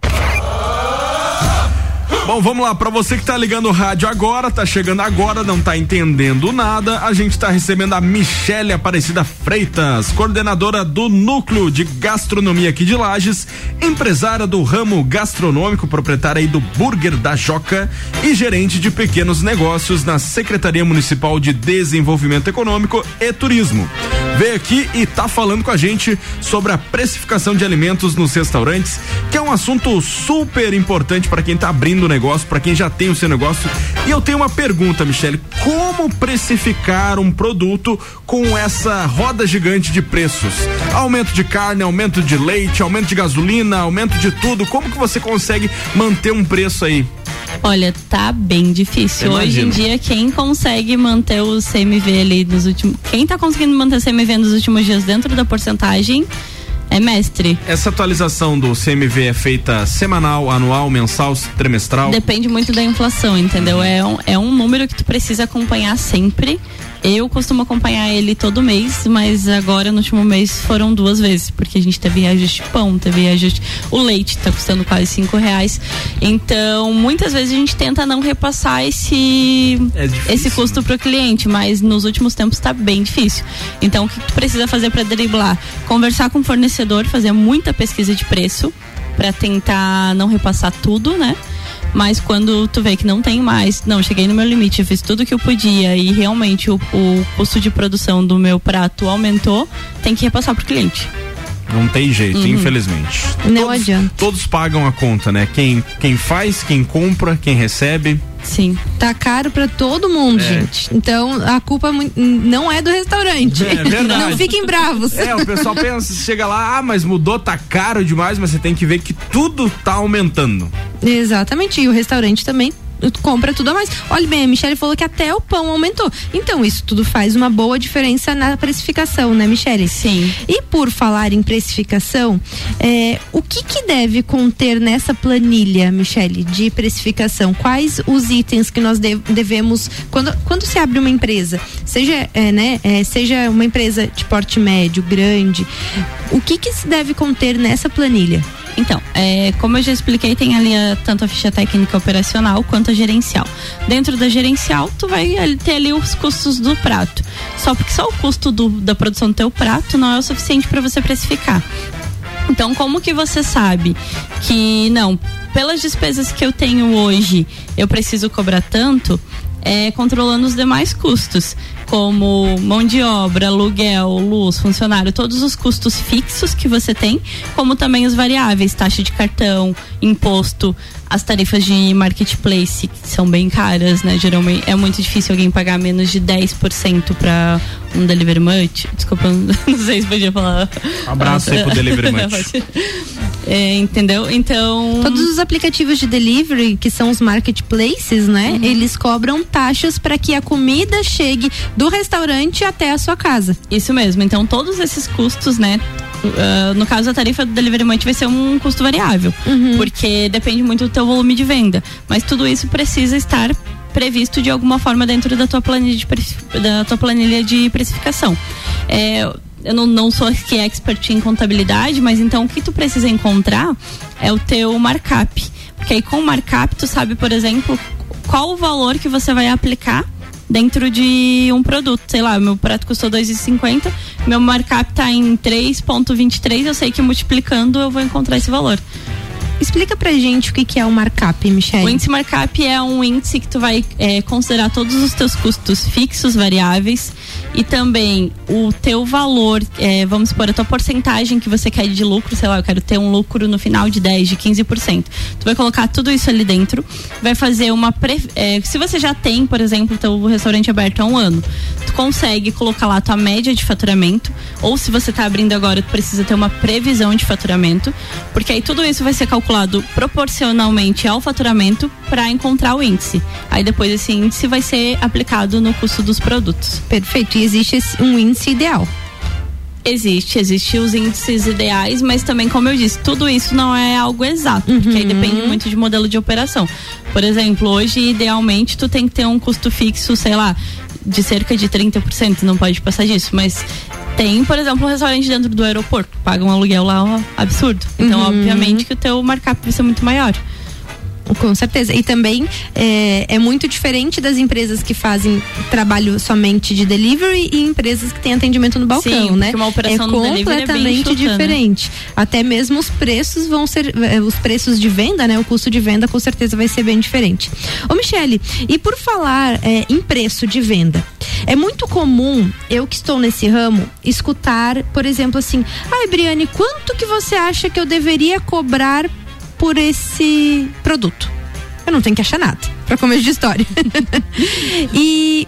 Bom, vamos lá, para você que tá ligando o rádio agora, tá chegando agora, não tá entendendo nada, a gente tá recebendo a Michele Aparecida Freitas, coordenadora do Núcleo de Gastronomia aqui de Lages, empresária do ramo gastronômico, proprietária aí do Burger da Joca e gerente de pequenos negócios na Secretaria Municipal de Desenvolvimento Econômico e Turismo. Veio aqui e tá falando com a gente sobre a precificação de alimentos nos restaurantes, que é um assunto super importante para quem tá abrindo o negócio, para quem já tem o seu negócio. E eu tenho uma pergunta, Michele: como precificar um produto com essa roda gigante de preços? Aumento de carne, aumento de leite, aumento de gasolina, aumento de tudo. Como que você consegue manter um preço aí? Olha, tá bem difícil. Eu Hoje em dia, quem consegue manter o CMV ali nos últimos. Quem tá conseguindo manter o CMV nos últimos dias dentro da porcentagem é mestre. Essa atualização do CMV é feita semanal, anual, mensal, trimestral? Depende muito da inflação, entendeu? É um, é um número que tu precisa acompanhar sempre. Eu costumo acompanhar ele todo mês, mas agora no último mês foram duas vezes, porque a gente teve reajuste de pão, teve reajuste. O leite tá custando quase cinco reais. Então, muitas vezes a gente tenta não repassar esse, É esse custo pro cliente, mas nos últimos tempos tá bem difícil. Então, o que tu precisa fazer para driblar? Conversar com o fornecedor, fazer muita pesquisa de preço para tentar não repassar tudo, né? Mas quando tu vê que não tem mais, não, cheguei no meu limite, fiz tudo que eu podia e realmente o, o custo de produção do meu prato aumentou, tem que repassar pro cliente. Não tem jeito, Uhum. infelizmente. Não todos, adianta. Todos pagam a conta, né? Quem, quem faz, quem compra, quem recebe. Sim. Tá caro pra todo mundo, É. gente. Então a culpa mu- não é do restaurante. É verdade. Não fiquem bravos. É, o pessoal pensa, chega lá, ah, mas mudou, tá caro demais, mas você tem que ver que tudo tá aumentando. Exatamente. E o restaurante também compra tudo a mais. Olha bem, a Michelle falou que até o pão aumentou. Então, isso tudo faz uma boa diferença na precificação, né, Michelle? Sim. E por falar em precificação, é, o que, que deve conter nessa planilha, Michelle, de precificação? Quais os itens que nós de- devemos. Quando, quando se abre uma empresa, seja, é, né, é, seja uma empresa de porte médio, grande, o que, que se deve conter nessa planilha? Então, é, como eu já expliquei, tem ali a- tanto a ficha técnica operacional quanto a gerencial. Dentro da gerencial, tu vai ter ali os custos do prato. Só porque só o custo do- da produção do teu prato não é o suficiente para você precificar. Então, como que você sabe que não, pelas despesas que eu tenho hoje, eu preciso cobrar tanto? É controlando os demais custos, como mão de obra, aluguel, luz, funcionário, todos os custos fixos que você tem, como também os variáveis, taxa de cartão, imposto, as tarifas de marketplace, que são bem caras, né? Geralmente é muito difícil alguém pagar menos de 10% para um delivery much. Desculpa, não sei se podia falar. Abraço aí pro Delivery Much. É, entendeu? Então. Todos os aplicativos de delivery, que são os marketplaces, né? Uhum. Eles cobram taxas para que a comida chegue do restaurante até a sua casa. Isso mesmo. Então, todos esses custos, né? ah, no caso, a tarifa do Delivery Munch vai ser um custo variável, porque depende muito do teu volume de venda. Mas tudo isso precisa estar previsto de alguma forma dentro da tua planilha de, da tua planilha de precificação. É, eu não, não sou aqui expert em contabilidade, mas então o que tu precisa encontrar é o teu markup. Porque aí com o markup tu sabe, por exemplo, qual o valor que você vai aplicar dentro de um produto. Sei lá, meu prato custou 2,50, meu markup tá em 3,23, eu sei que multiplicando eu vou encontrar esse valor. Explica pra gente o que, que é o markup, Michelle. O índice markup é um índice que tu vai é, considerar todos os teus custos fixos, variáveis e também o teu valor, é, vamos supor, a tua porcentagem que você quer de lucro, sei lá, eu quero ter um lucro no final de 10, de 15%. Tu vai colocar tudo isso ali dentro, vai fazer uma. pre- é, se você já tem, por exemplo, teu restaurante aberto há um ano, tu consegue colocar lá a tua média de faturamento, ou se você tá abrindo agora, tu precisa ter uma previsão de faturamento, porque aí tudo isso vai ser calculado proporcionalmente ao faturamento para encontrar o índice. Aí depois esse índice vai ser aplicado no custo dos produtos. Perfeito. Existe um índice ideal. Existe, existe os índices ideais, mas também, como eu disse, tudo isso não é algo exato, porque aí depende muito de modelo de operação. Por exemplo, hoje, idealmente, tu tem que ter um custo fixo, sei lá, de cerca de 30%, não pode passar disso, mas tem, por exemplo, um restaurante dentro do aeroporto, paga um aluguel lá ó, absurdo. Então, Uhum. obviamente, que o teu markup vai ser muito maior. Com certeza. E também é, é muito diferente das empresas que fazem trabalho somente de delivery e empresas que têm atendimento no balcão, Sim, né? uma operação é é completamente né? diferente. Até mesmo os preços vão ser, eh, os preços de venda, né? O custo de venda com certeza vai ser bem diferente. Ô Michele, e por falar eh, em preço de venda, é muito comum eu que estou nesse ramo escutar, por exemplo, assim, ai Briane, quanto que você acha que eu deveria cobrar por esse produto? Eu não tenho que achar nada, pra começo de história. e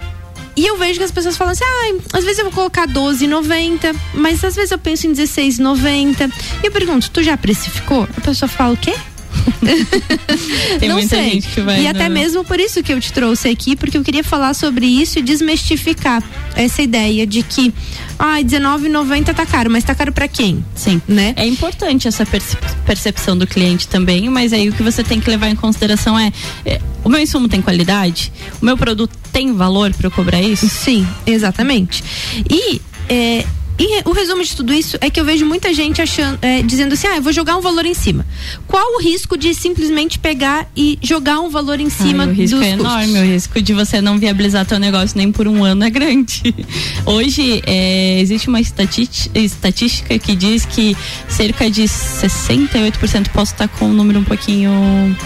e eu vejo que as pessoas falam assim, ah, às vezes eu vou colocar 12,90, mas às vezes eu penso em 16,90. E eu pergunto, tu já precificou? A pessoa fala o quê? Tem não muita sei. gente que vai, e até né? mesmo por isso que eu te trouxe aqui, porque eu queria falar sobre isso e desmistificar essa ideia de que, ah, R$19,90 tá caro, mas tá caro pra quem? Sim. Né? É importante essa perce- percepção do cliente também, mas aí o que você tem que levar em consideração é, é, o meu insumo tem qualidade? O meu produto tem valor para eu cobrar isso? Sim, exatamente. E é, e o resumo de tudo isso é que eu vejo muita gente achando, é, dizendo assim, ah, eu vou jogar um valor em cima. Qual o risco de simplesmente pegar e jogar um valor em cima Ai, o risco dos é custos? enorme, o risco de você não viabilizar teu negócio nem por um ano é grande. Hoje é, existe uma estatística que diz que cerca de 68%, posso estar com um número um pouquinho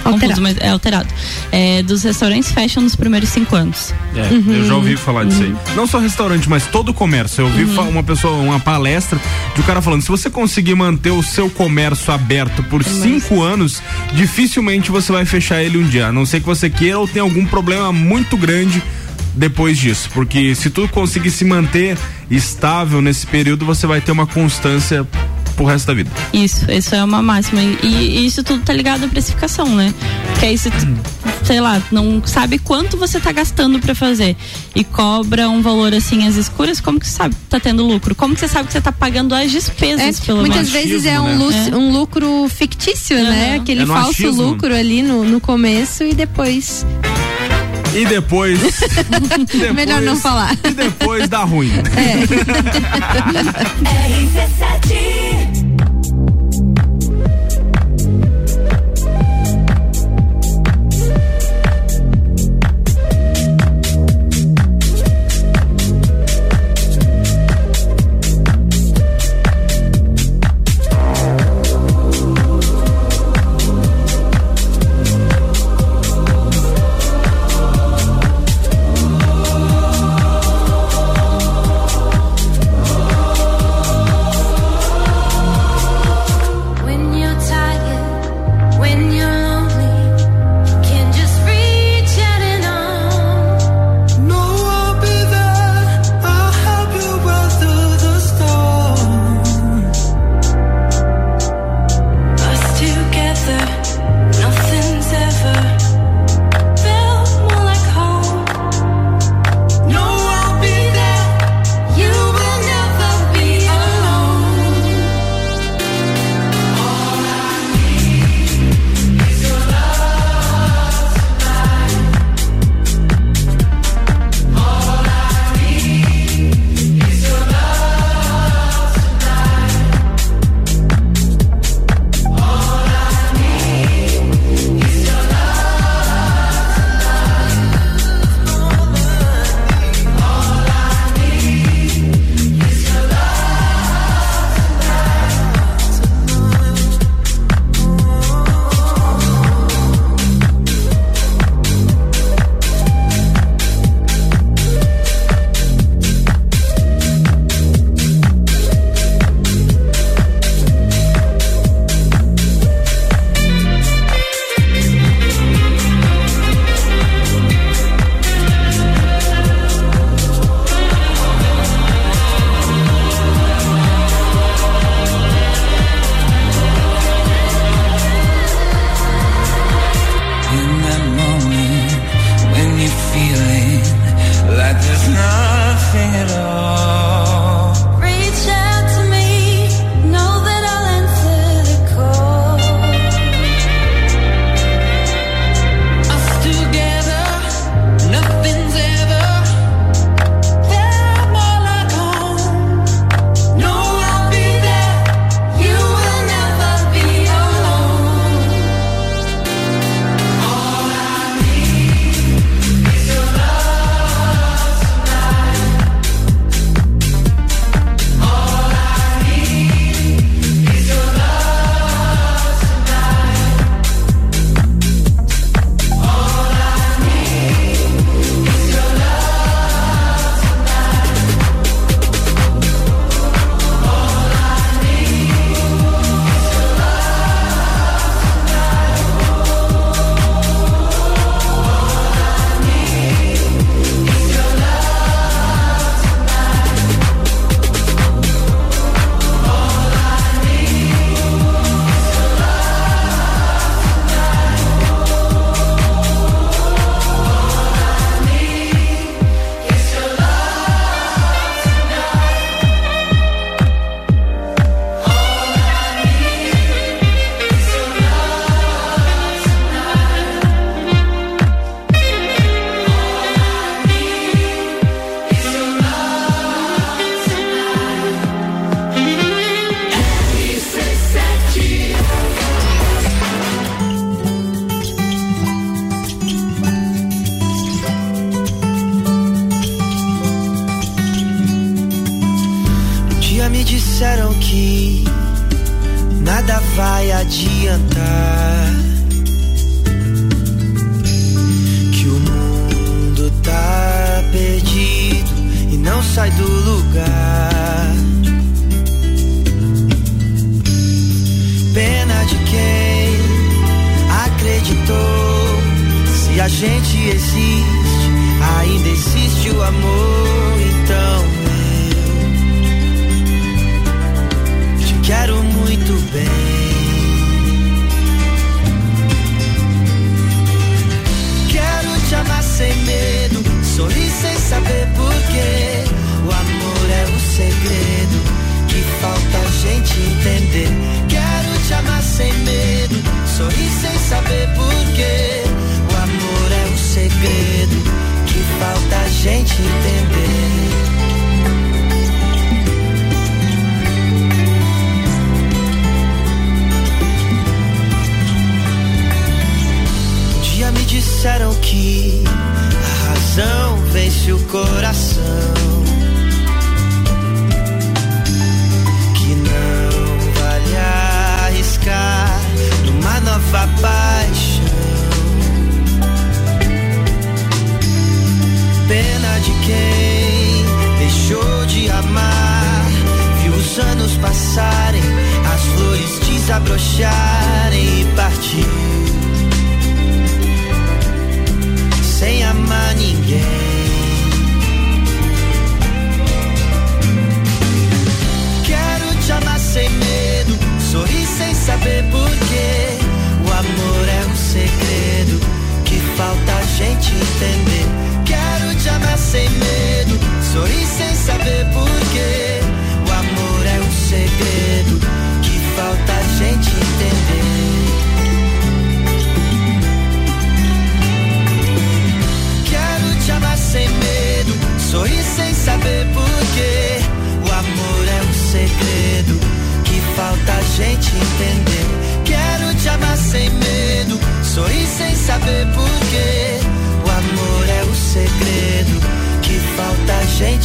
Alterado. confuso, mas é alterado, é, dos restaurantes fecham nos primeiros cinco anos. É, Uhum. eu já ouvi falar disso aí. Não só restaurante, mas todo o comércio. Eu ouvi Uhum. uma pessoa, uma palestra de um cara falando: se você conseguir manter o seu comércio aberto por cinco anos, dificilmente você vai fechar ele um dia. A não ser que você queira ou tenha algum problema muito grande depois disso. Porque se tu conseguir se manter estável nesse período, você vai ter uma constância pro resto da vida. Isso, isso é uma máxima. E, e isso tudo tá ligado à precificação, né? Porque aí você, sei lá, não sabe quanto você tá gastando pra fazer e cobra um valor assim às escuras, como que você sabe que tá tendo lucro? Como que você sabe que você tá pagando as despesas, É, pelo muitas menos? vezes é um, lu- É. um lucro fictício, né? Aquele É falso achismo. lucro ali no, no começo e depois. E depois. depois Melhor não falar. E depois dá ruim. When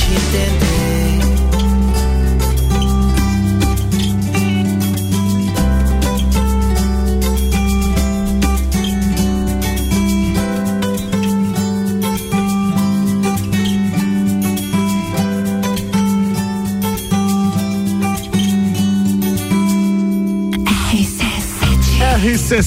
a gente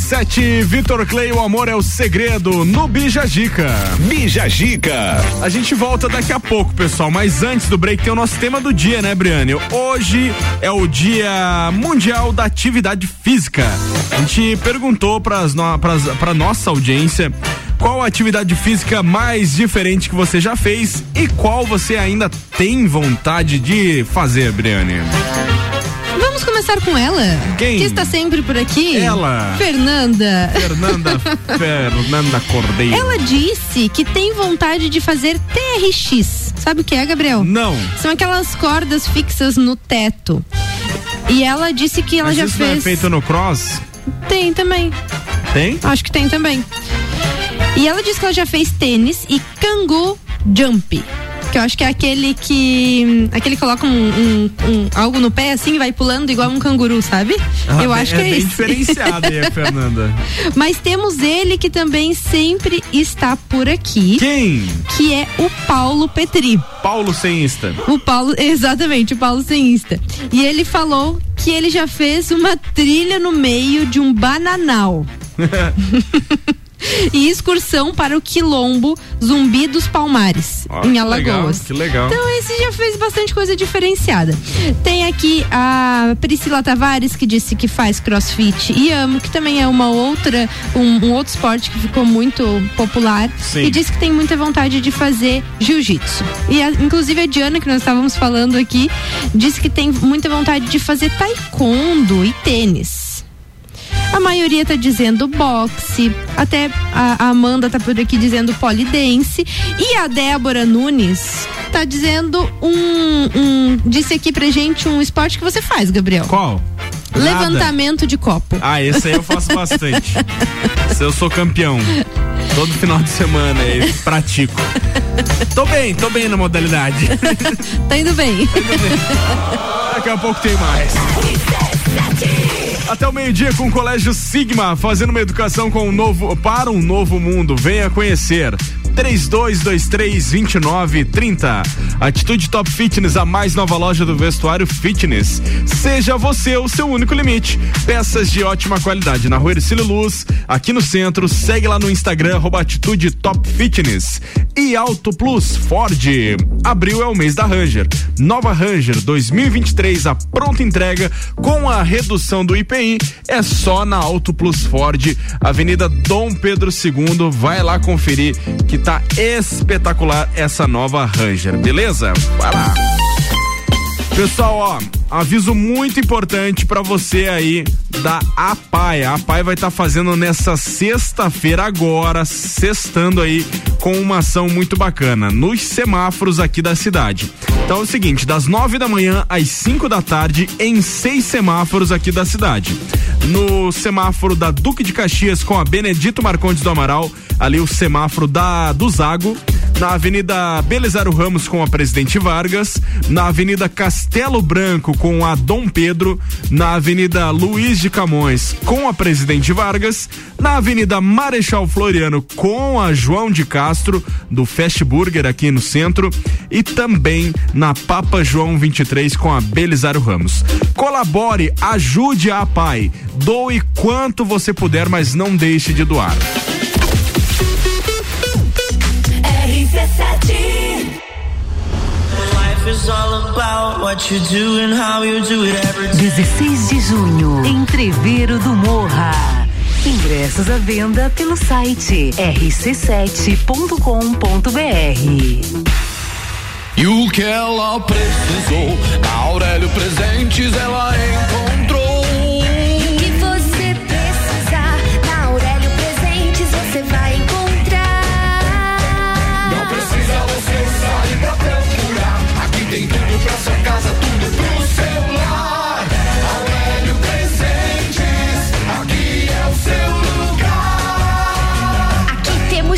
RC7, Vitor Clay, o amor é o segredo, no Bijagica. Bijagica. A gente volta daqui a pouco, pessoal, mas antes do break tem o nosso tema do dia, né, Briane? Hoje é o Dia Mundial da Atividade Física. A gente perguntou pras no, pras, pra nossa audiência qual a atividade física mais diferente que você já fez e qual você ainda tem vontade de fazer, Briane. Vamos começar com ela. Quem? Que está sempre por aqui. Ela. Fernanda. Fernanda Fernanda Cordeiro. Ela disse que tem vontade de fazer TRX. Sabe o que é, Gabriel? Não. São aquelas cordas fixas no teto. E ela disse que ela Mas já isso fez. não é feito no cross? Tem também. Tem? Acho que tem também. E ela disse que ela já fez tênis e cangu jump. Que eu acho que é aquele que. Aquele que coloca um, um- um- algo no pé assim e vai pulando igual um canguru, sabe? Ah, eu acho que é, bem isso. diferenciado aí, Fernanda. Mas temos ele que também sempre está por aqui. Quem? Que é o Paulo Petri. Paulo sem Insta. O Paulo, exatamente, o Paulo sem Insta. E ele falou que ele já fez uma trilha no meio de um bananal. e excursão para o Quilombo Zumbi dos Palmares, em que Alagoas. legal, que legal. Então esse já fez bastante coisa diferenciada. Tem aqui a Priscila Tavares que disse que faz crossfit e amo, que também é uma outra, um, um outro esporte que ficou muito popular. Sim. E disse que tem muita vontade de fazer jiu-jitsu. E a- inclusive a Diana, que nós estávamos falando aqui, disse que tem muita vontade de fazer taekwondo e tênis. A maioria tá dizendo boxe, até a Amanda tá por aqui dizendo polidense e a Débora Nunes tá dizendo um, um disse aqui pra gente um esporte que você faz, Gabriel. Qual? Nada. Levantamento de copo. Ah, esse aí eu faço bastante. esse eu sou campeão. Todo final de semana aí pratico. Tô bem, tô bem na modalidade. Tá indo bem. Daqui a pouco tem mais. Até o meio-dia com o Colégio Sigma, fazendo uma educação com um novo, para um novo mundo. Venha conhecer. 3223-2930. Atitude Top Fitness, a mais nova loja do vestuário fitness. Seja você o seu único limite. Peças de ótima qualidade na rua Ercílio Luz, aqui no centro. Segue lá no Instagram, Atitude Top Fitness. e Auto Plus Ford. Abril é o mês da Ranger. Nova Ranger 2023 a pronta entrega com a redução do IPI é só na Auto Plus Ford, Avenida Dom Pedro II. Vai lá conferir que tá espetacular essa nova Ranger, beleza? Vai lá. Pessoal, ó, aviso muito importante para você aí da APAI. A APAI vai estar tá fazendo nessa sexta-feira agora, sextando aí com uma ação muito bacana nos semáforos aqui da cidade. Então é o seguinte, das nove da manhã às cinco da tarde em seis semáforos aqui da cidade. No semáforo da Duque de Caxias com a Benedito Marcondes do Amaral, ali o semáforo da do Zago, na Avenida Belisário Ramos com a Presidente Vargas, na Avenida Castelo Branco com a Dom Pedro, na Avenida Luiz de Camões com a Presidente Vargas, na Avenida Marechal Floriano com a João de Castro, do Fast Burger aqui no centro, e também na Papa João 23 com a Belisário Ramos. Colabore, ajude a PAI. Doe quanto você puder, mas não deixe de doar. 16 de junho, Entreveiro do Morra. Ingressos à venda pelo site rc7.com.br. E o que ela precisou, na Aurélio Presentes ela encontrou.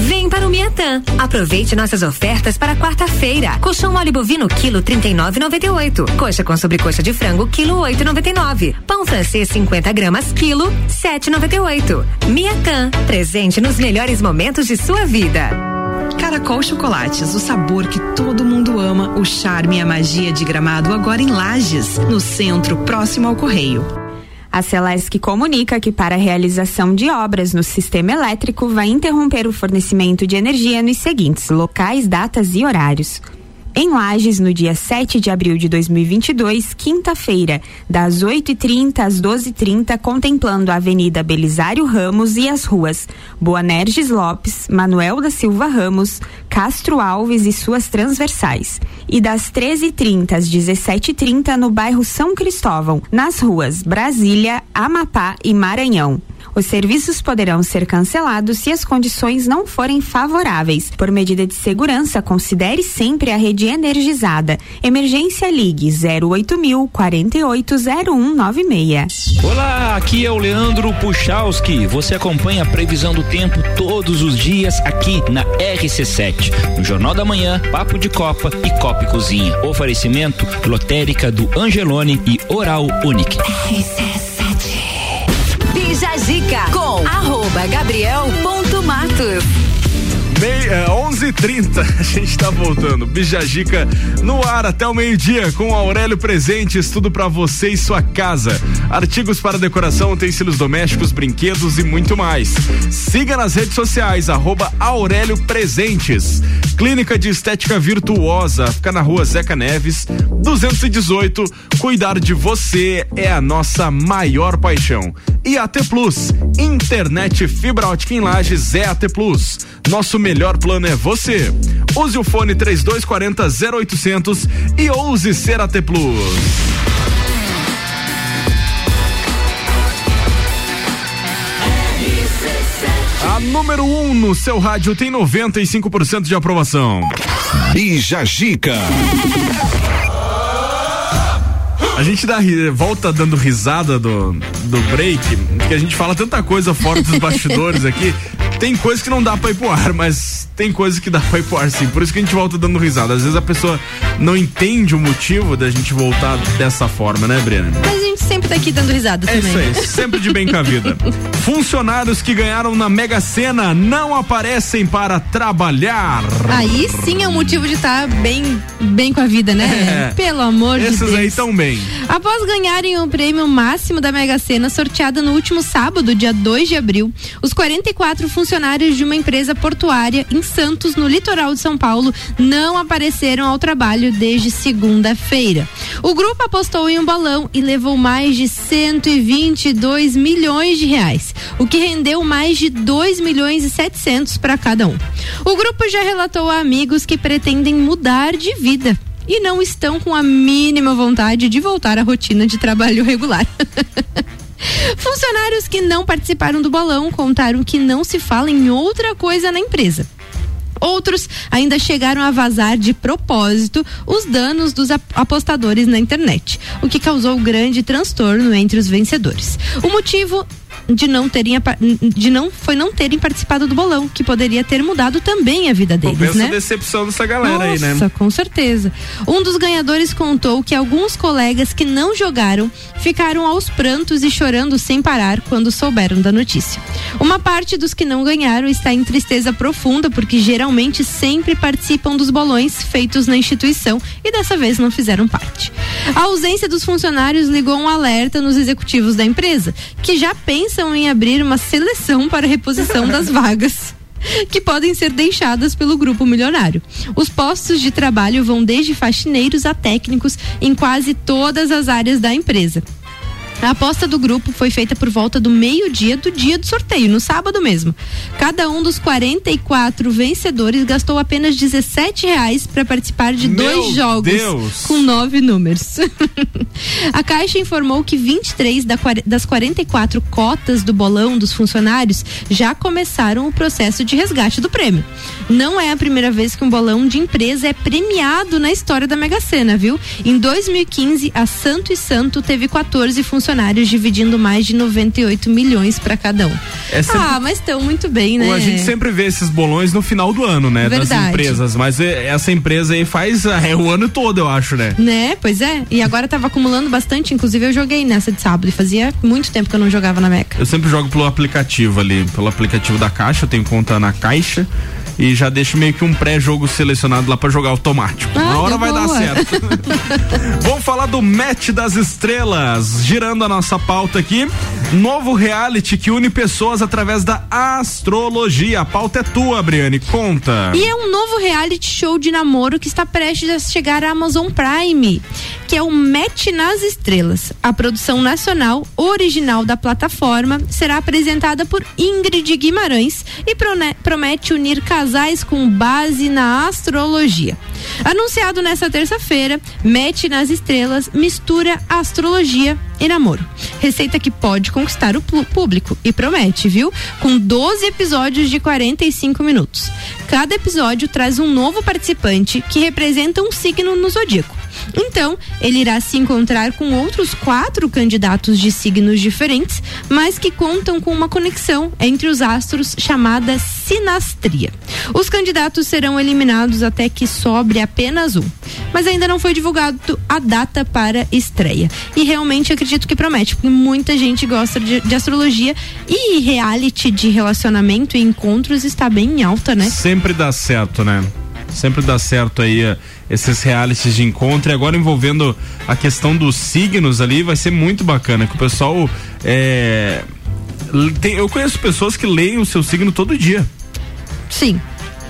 Vem para o Miatã. Aproveite nossas ofertas para quarta-feira. Colchão mole bovino quilo 39,98. Coxa com sobrecoxa de frango quilo 8,99. Pão francês 50 gramas quilo 7,98. Miatã, presente nos melhores momentos de sua vida. Caracol Chocolates, o sabor que todo mundo ama, o charme e a magia de gramado agora em Lages, no centro, próximo ao Correio. A Celesc comunica que para a realização de obras no sistema elétrico vai interromper o fornecimento de energia nos seguintes locais, datas e horários. Em Lages, no dia 7 de abril de 2022, quinta-feira, das 8h30 às 12h30, contemplando a Avenida Belisário Ramos e as ruas Boanerges Lopes, Manuel da Silva Ramos, Castro Alves e suas transversais. E das 13h30 às 17h30, no bairro São Cristóvão, nas ruas Brasília, Amapá e Maranhão. Os serviços poderão ser cancelados se as condições não forem favoráveis. Por medida de segurança, considere sempre a rede energizada. Emergência Ligue 08000 480196. Olá, aqui é o Leandro Puchalski. Você acompanha a previsão do tempo todos os dias aqui na RC7. No Jornal da Manhã, Papo de Copa e Copa e Cozinha. Oferecimento Lotérica do Angelone e Oral Unique. Bija Zica com arroba Gabriel ponto Matos. Mei, é, 11:30 a gente tá voltando. Bijagica no ar até o meio-dia com Aurélio Presentes, tudo para você e sua casa. Artigos para decoração, utensílios domésticos, brinquedos e muito mais. Siga nas redes sociais arroba Aurélio Presentes. Clínica de Estética Virtuosa, fica na rua Zeca Neves, 218. Cuidar de você é a nossa maior paixão. E AT Plus, internet fibra ótica em Lages é AT Plus. Nosso melhor plano é você. Use o fone 3240 0800 e ouse ser AT Plus. A número 1 um no seu rádio tem 95% de aprovação. Bija Gica. A gente dá, volta dando risada do, do break, porque a gente fala tanta coisa fora dos bastidores aqui. Tem coisa que não dá pra ir pro ar, mas tem coisa que dá pra ir pro ar sim. Por isso que a gente volta dando risada. Às vezes a pessoa não entende o motivo da gente voltar dessa forma, né, Brena? Mas a gente sempre tá aqui dando risada É também. isso aí, sempre de bem com a vida. Funcionários que ganharam na Mega Sena não aparecem para trabalhar. Aí sim é um motivo de estar bem, bem com a vida, né? É. Pelo amor de Esses Deus. aí tão bem. Após ganharem o prêmio máximo da Mega Sena sorteada no último sábado, dia 2 de abril, os 44 funcionários de uma empresa portuária em Santos, no litoral de São Paulo, não apareceram ao trabalho desde segunda-feira. O grupo apostou em um balão e levou mais de 122 milhões de reais, o que rendeu mais de 2 milhões e 700 para cada um. O grupo já relatou a amigos que pretendem mudar de vida e não estão com a mínima vontade de voltar à rotina de trabalho regular. Funcionários que não participaram do balão contaram que não se fala em outra coisa na empresa. Outros ainda chegaram a vazar de propósito os danos dos ap- apostadores na internet, o que causou grande transtorno entre os vencedores. O motivo de não terem de não foi não terem participado do bolão, que poderia ter mudado também a vida Pô, deles, pensa né? decepção dessa galera aí, né? Nossa, com certeza. Um dos ganhadores contou que alguns colegas que não jogaram ficaram aos prantos e chorando sem parar quando souberam da notícia. Uma parte dos que não ganharam está em tristeza profunda porque geralmente sempre participam dos bolões feitos na instituição e dessa vez não fizeram parte. A ausência dos funcionários ligou um alerta nos executivos da empresa, que já pensam em abrir uma seleção para reposição das vagas que podem ser deixadas pelo grupo milionário. Os postos de trabalho vão desde faxineiros a técnicos em quase todas as áreas da empresa. A aposta do grupo foi feita por volta do meio-dia do dia do sorteio, no sábado mesmo. Cada um dos 44 vencedores gastou apenas 17 reais para participar de Meu dois jogos Deus! com nove números. A Caixa informou que 23 da quar- das 44 cotas do bolão dos funcionários já começaram o processo de resgate do prêmio. Não é a primeira vez que um bolão de empresa é premiado na história da Mega Sena, viu? Em 2015, a Santo e Santo teve 14 funcionários dividindo mais de 98 milhões para cada um. É sempre- Ah, mas estão muito bem, né? A gente sempre vê esses bolões no final do ano, né? Das Verdade. empresas. Mas é, essa empresa aí faz é, o ano todo, eu acho, né? Né? Pois é. E agora tava acumulando bastante. Inclusive, eu joguei nessa de sábado. E fazia muito tempo que eu não jogava na Meca. Eu sempre jogo pelo aplicativo ali, pelo aplicativo da Caixa, eu tenho conta na Caixa e já deixo meio que um pré-jogo selecionado lá pra jogar automático. Ah, Uma hora deu vai dar boa. certo. Vamos falar do match das estrelas, girando a nossa pauta aqui. Novo reality que une pessoas através da astrologia. A pauta é tua, Briane, conta. E é um novo reality show de namoro que está prestes a chegar à Amazon Prime, que é o Match nas Estrelas. A produção nacional original da plataforma será apresentada por Ingrid Guimarães e promete unir casais com base na astrologia. Anunciado nesta terça-feira, Match nas Estrelas mistura astrologia e namoro. Receita que pode conquistar o público e promete, viu? Com 12 episódios de 45 minutos. Cada episódio traz um novo participante que representa um signo no zodíaco. Então, ele irá se encontrar com outros quatro candidatos de signos diferentes, mas que contam com uma conexão entre os astros chamada sinastria. Os candidatos serão eliminados até que sobre apenas um, mas ainda não foi divulgado a data para estreia. E realmente acredito que promete, porque muita gente gosta de, de astrologia e reality de relacionamento e encontros está bem em alta, né? Sempre dá certo, né? Sempre dá certo aí eh, esses realities de encontro e agora envolvendo a questão dos signos ali vai ser muito bacana que o pessoal é, tem- eu conheço pessoas que leem o seu signo todo dia. Sim.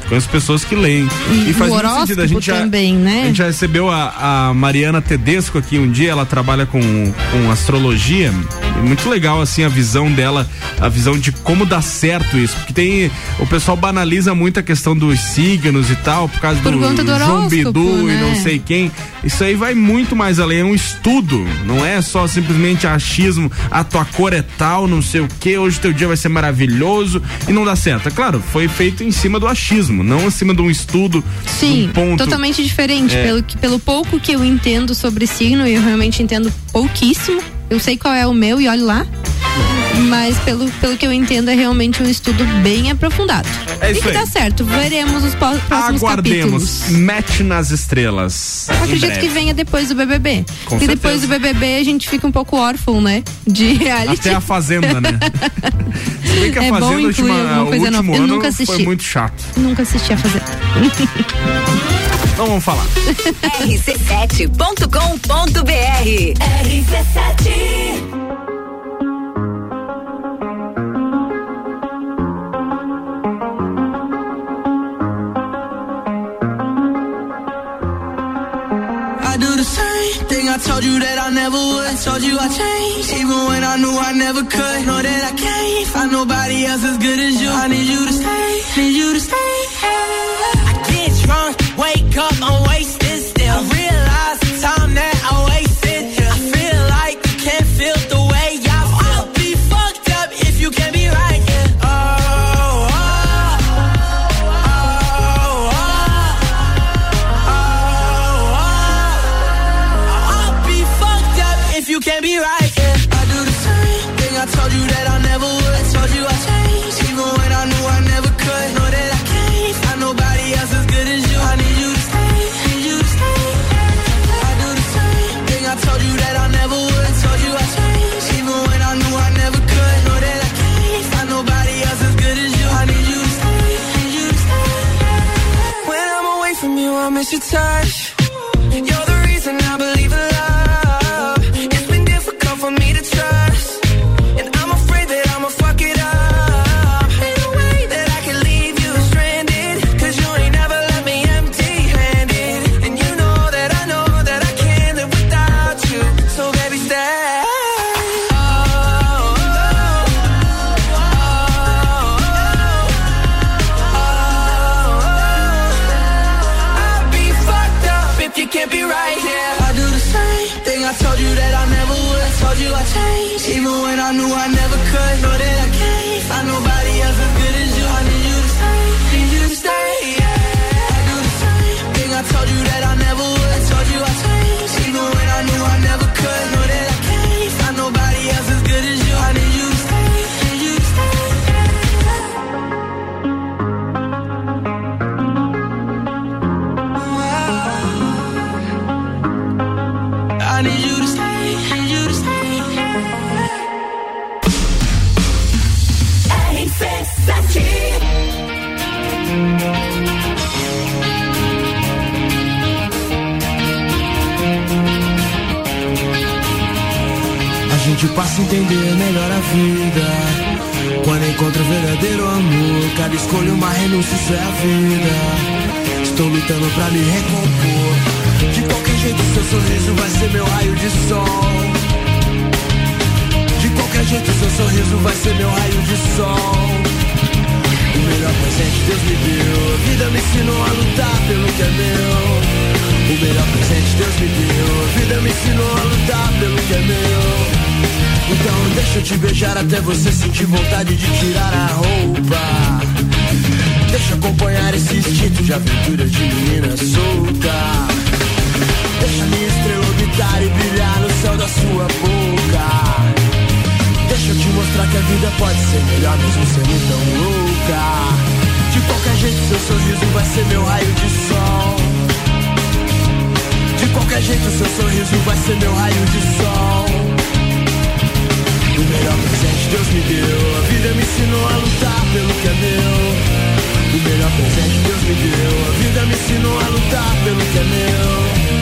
Conheço pessoas que leem. E faz o muito sentido. A gente já, também, né? A gente já recebeu a, a Mariana Tedesco aqui um dia, ela trabalha com, com astrologia. E muito legal, assim, a visão dela, a visão de como dá certo isso. Porque tem. O pessoal banaliza muito a questão dos signos e tal, por causa Por do, do João Bidu e né? não sei quem. Isso aí vai muito mais além, é um estudo. Não é só simplesmente achismo, a tua cor é tal, não sei o que, hoje teu dia vai ser maravilhoso e não dá certo. É claro, foi feito em cima do achismo, não em cima de um estudo. Sim, um ponto. totalmente diferente. É. Pelo, pelo pouco que eu entendo sobre signo, e eu realmente entendo pouquíssimo. Eu sei qual é o meu e olhe lá. Mas pelo, pelo que eu entendo, é realmente um estudo bem aprofundado. É e isso que aí. dá certo. Veremos os próximos Aguardemos. capítulos. Match nas estrelas. Acredito que venha depois do BBB. Com e depois do BBB a gente fica um pouco órfão, né? De reality. Até a Fazenda, né? Se bem que a É bom Fazenda, incluir última, alguma coisa nova. Eu nunca assisti. foi muito chato. Nunca assisti a fazer. Então vamos falar. rc7.com.br RC7 I do the same thing I told you that I never would. I told you I changed, even when I knew I never could. Know that I can't find nobody else as good as you. I need you to stay, need you to stay. I get drunk, wake up, I'm wasted Passa a entender melhor a vida. Quando encontra o verdadeiro amor, cada escolha uma renúncia, isso é a vida. Estou lutando pra me recompor. De qualquer jeito, seu sorriso vai ser meu raio de sol. De qualquer jeito, seu sorriso vai ser meu raio de sol. O melhor presente Deus me deu. A vida me ensinou a lutar pelo que é meu. O melhor presente Deus me deu. A vida me ensinou a lutar pelo que é meu. Então deixa eu te beijar até você sentir vontade de tirar a roupa. Deixa eu acompanhar esse instinto de aventura de menina solta. Deixa minha estrela orbitar e brilhar no céu da sua boca. Deixa eu te mostrar que a vida pode ser melhor mesmo sendo tão louca. De qualquer jeito, seu sorriso vai ser meu raio de sol. Qualquer jeito, seu sorriso vai ser meu raio de sol. O melhor presente Deus me deu. A vida me ensinou a lutar pelo que é meu. O melhor presente Deus me deu. A vida me ensinou a lutar pelo que é meu.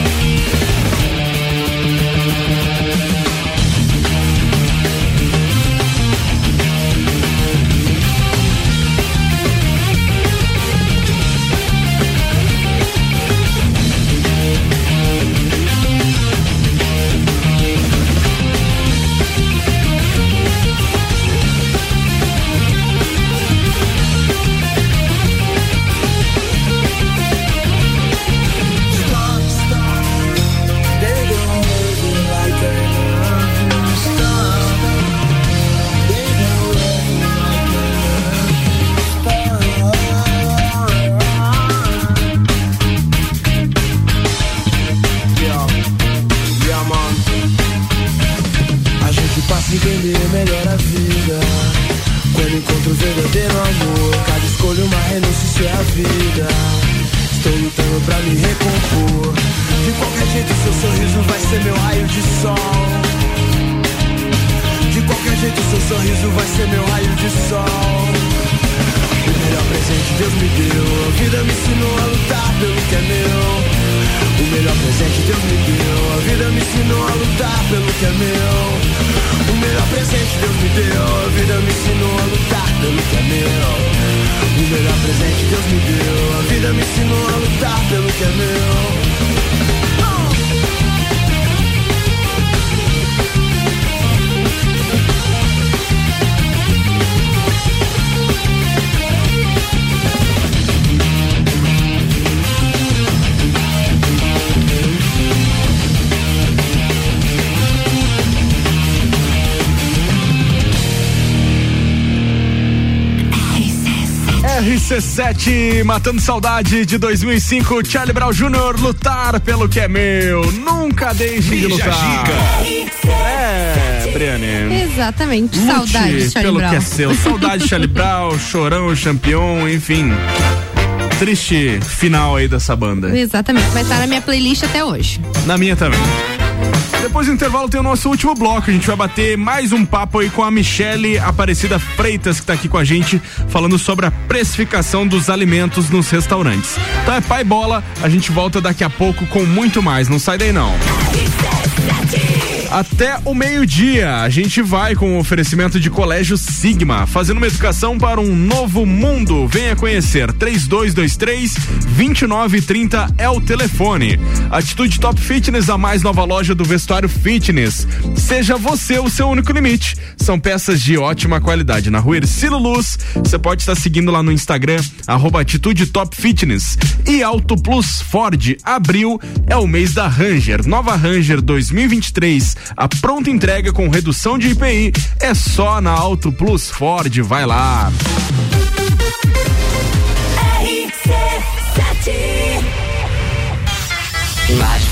RC7, matando saudade de 2005, Charlie Brown Jr. lutar pelo que é meu. Nunca deixe de lutar. É, Briane. Exatamente. Lute Saudade, Charlie pelo Brown. que é seu. Saudade, Charlie Brown, Chorão, Champion, enfim. Triste final aí dessa banda. Exatamente. Vai estar na minha playlist até hoje. Na minha também. Depois do intervalo tem o nosso último bloco. A gente vai bater mais um papo aí com a Michele Aparecida Freitas, que tá aqui com a gente, falando sobre a precificação dos alimentos nos restaurantes. Então é pai bola, a gente volta daqui a pouco com muito mais. Não sai daí não. Até o meio-dia, a gente vai com o oferecimento de Colégio Sigma, fazendo uma educação para um novo mundo. Venha conhecer. 3223 2930 é o telefone. Atitude Top Fitness, a mais nova loja do vestuário fitness. Seja você o seu único limite. São peças de ótima qualidade. Na rua Ercilo Luz, você pode estar seguindo lá no Instagram, arroba Atitude Top Fitness. E Auto Plus Ford, abril é o mês da Ranger. Nova Ranger 2023. A pronta entrega com redução de IPI é só na Auto Plus Ford. Vai lá. Lages, 16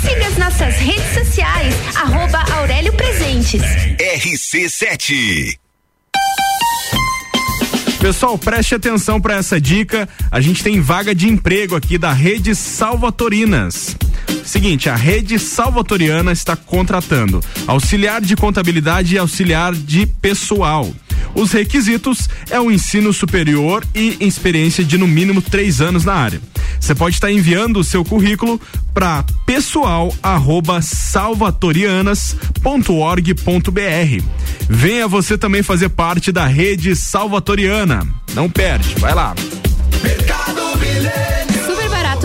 Siga as nossas redes sociais, arroba Aurélio Presentes. RC7. Pessoal, preste atenção para essa dica. A gente tem vaga de emprego aqui da Rede Salvatorinas. Seguinte, a Rede Salvatoriana está contratando auxiliar de contabilidade e auxiliar de pessoal. Os requisitos é o ensino superior e experiência de no mínimo três anos na área. Você pode estar enviando o seu currículo para pessoal@salvatorianas.org.br. Venha você também fazer parte da rede Salvatoriana. Não perde, vai lá. Super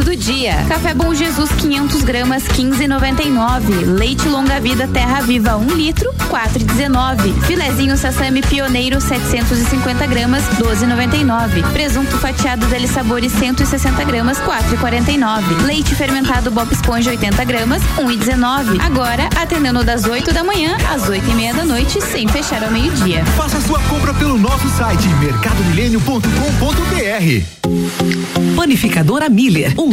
do dia. Café Bom Jesus 500 gramas 15,99. Leite Longa Vida Terra Viva 1 litro 4,19. Filezinho Sassami Pioneiro 750 gramas 12,99. Presunto fatiado Deli Sabores 160 gramas 4,49. Leite fermentado Bob Esponja 80 gramas 1,19. Agora atendendo das 8 da manhã às 8 e meia da noite sem fechar ao meio-dia. Faça sua compra pelo nosso site mercadomilênio.com.br. Panificadora Miller, um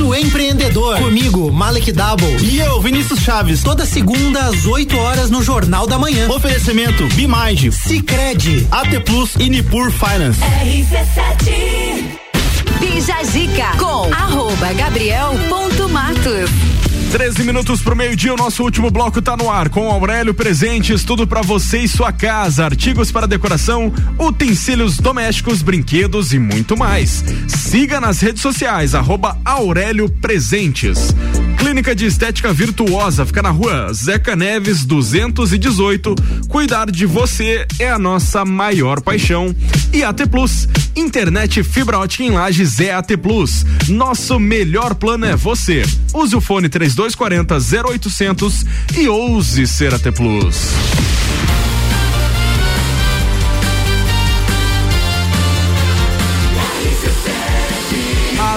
Pulso Empreendedor. Comigo, Malek Double. E eu, Vinícius Chaves. Toda segunda às 8 horas no Jornal da Manhã. Oferecimento Bimage, Cicred, AT Plus e Nipur Finance. Bija Zica com arroba gabriel.matos. 13 minutos pro meio-dia, o nosso último bloco tá no ar com Aurélio Presentes, tudo para você e sua casa, artigos para decoração, utensílios domésticos, brinquedos e muito mais. Siga nas redes sociais, arroba Aurélio Presentes. Clínica de Estética Virtuosa, fica na rua Zeca Neves 218. Cuidar de você é a nossa maior paixão. E AT Plus, internet fibra ótica em lajes é AT Plus. Nosso melhor plano é você. Use o fone 3240 0800 e ouse ser AT Plus.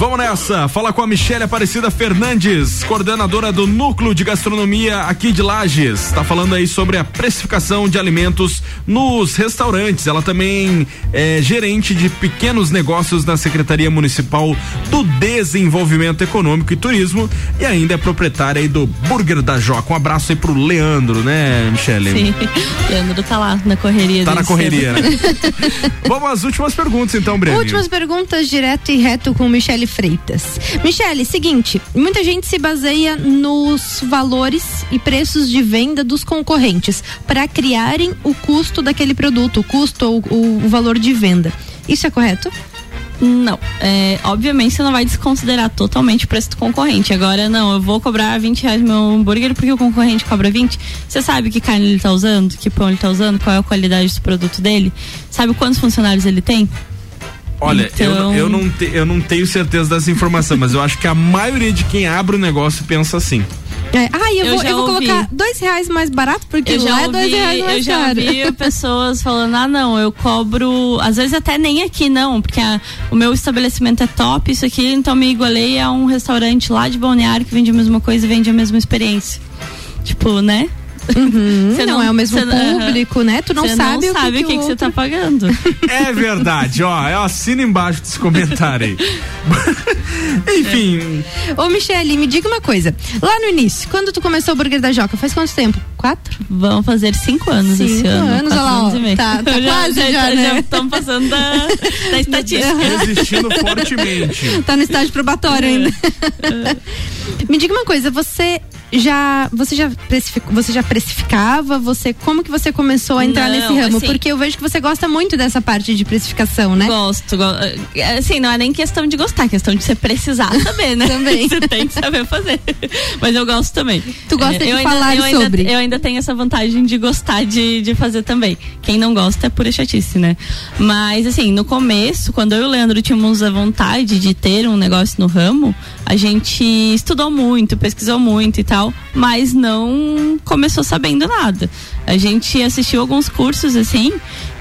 Vamos nessa, fala com a Michelle Aparecida Fernandes, coordenadora do Núcleo de Gastronomia aqui de Lages. Tá falando aí sobre a precificação de alimentos nos restaurantes. Ela também é gerente de pequenos negócios na Secretaria Municipal do Desenvolvimento Econômico e Turismo e ainda é proprietária aí do Burger da Joca. Um abraço aí pro Leandro, né, Michelle? Sim, Leandro tá lá na correria. Tá na correria, cedo. né? Vamos às últimas perguntas então, Breno. Últimas perguntas direto e reto com Michele Freitas. Michele, seguinte, muita gente se baseia nos valores e preços de venda dos concorrentes para criarem o custo daquele produto, o custo ou o, valor de venda. Isso é correto? Não, é, obviamente você não vai desconsiderar totalmente o preço do concorrente. Agora, não, eu vou cobrar 20 reais meu hambúrguer porque o concorrente cobra 20. Você sabe que carne ele tá usando, que pão ele tá usando, qual é a qualidade do produto dele? Sabe quantos funcionários ele tem? Olha, eu, Então- eu, não te- eu não tenho certeza dessa informação, mas eu acho que a maioria de quem abre o negócio pensa assim. É, ah, eu, Eu vou, já eu vou colocar dois reais mais barato, porque Eu lá já é dois ouvi, reais mais eu já caro. ouvi pessoas falando, ah não, eu cobro, às vezes até nem aqui não, porque a- o meu estabelecimento é top, isso aqui, então me igualei a um restaurante lá de Balneário que vende a mesma coisa e vende a mesma experiência. Tipo, né? Você não, é o mesmo público, né? Tu não Você sabe o que sabe que o que, o que você tá pagando. É verdade, ó. Eu assino embaixo desse comentário aí. Enfim, Ô, Michele, me diga uma coisa. Lá no início, quando tu começou o Burger da Joca, faz quanto tempo? Quatro? Vão fazer cinco anos Cinco esse ano. anos, olha lá, ó. Tá- tá quase já, né? estamos passando da, da estatística. resistindo fortemente. Tá no estágio probatório É. ainda. Me diga uma coisa, você já você já precificou, você já precificava, você como que você começou a entrar Não, nesse ramo? assim- Porque eu vejo que você gosta muito dessa parte de precificação, né? Gosto, go- assim, não é nem questão de gostar, é questão de você precisar saber, né? Também. Você tem que saber fazer. Mas eu gosto também. Tu gosta É, de eu ainda- falar eu ainda- sobre. eu ainda tenho essa vantagem de gostar de, de fazer também. Quem não gosta é pura chatice, né? Mas, assim, no começo, quando eu e o Leandro tínhamos a vontade de ter um negócio no ramo, a gente estudou muito, pesquisou muito e tal, mas não começou sabendo nada. A gente assistiu alguns cursos, assim,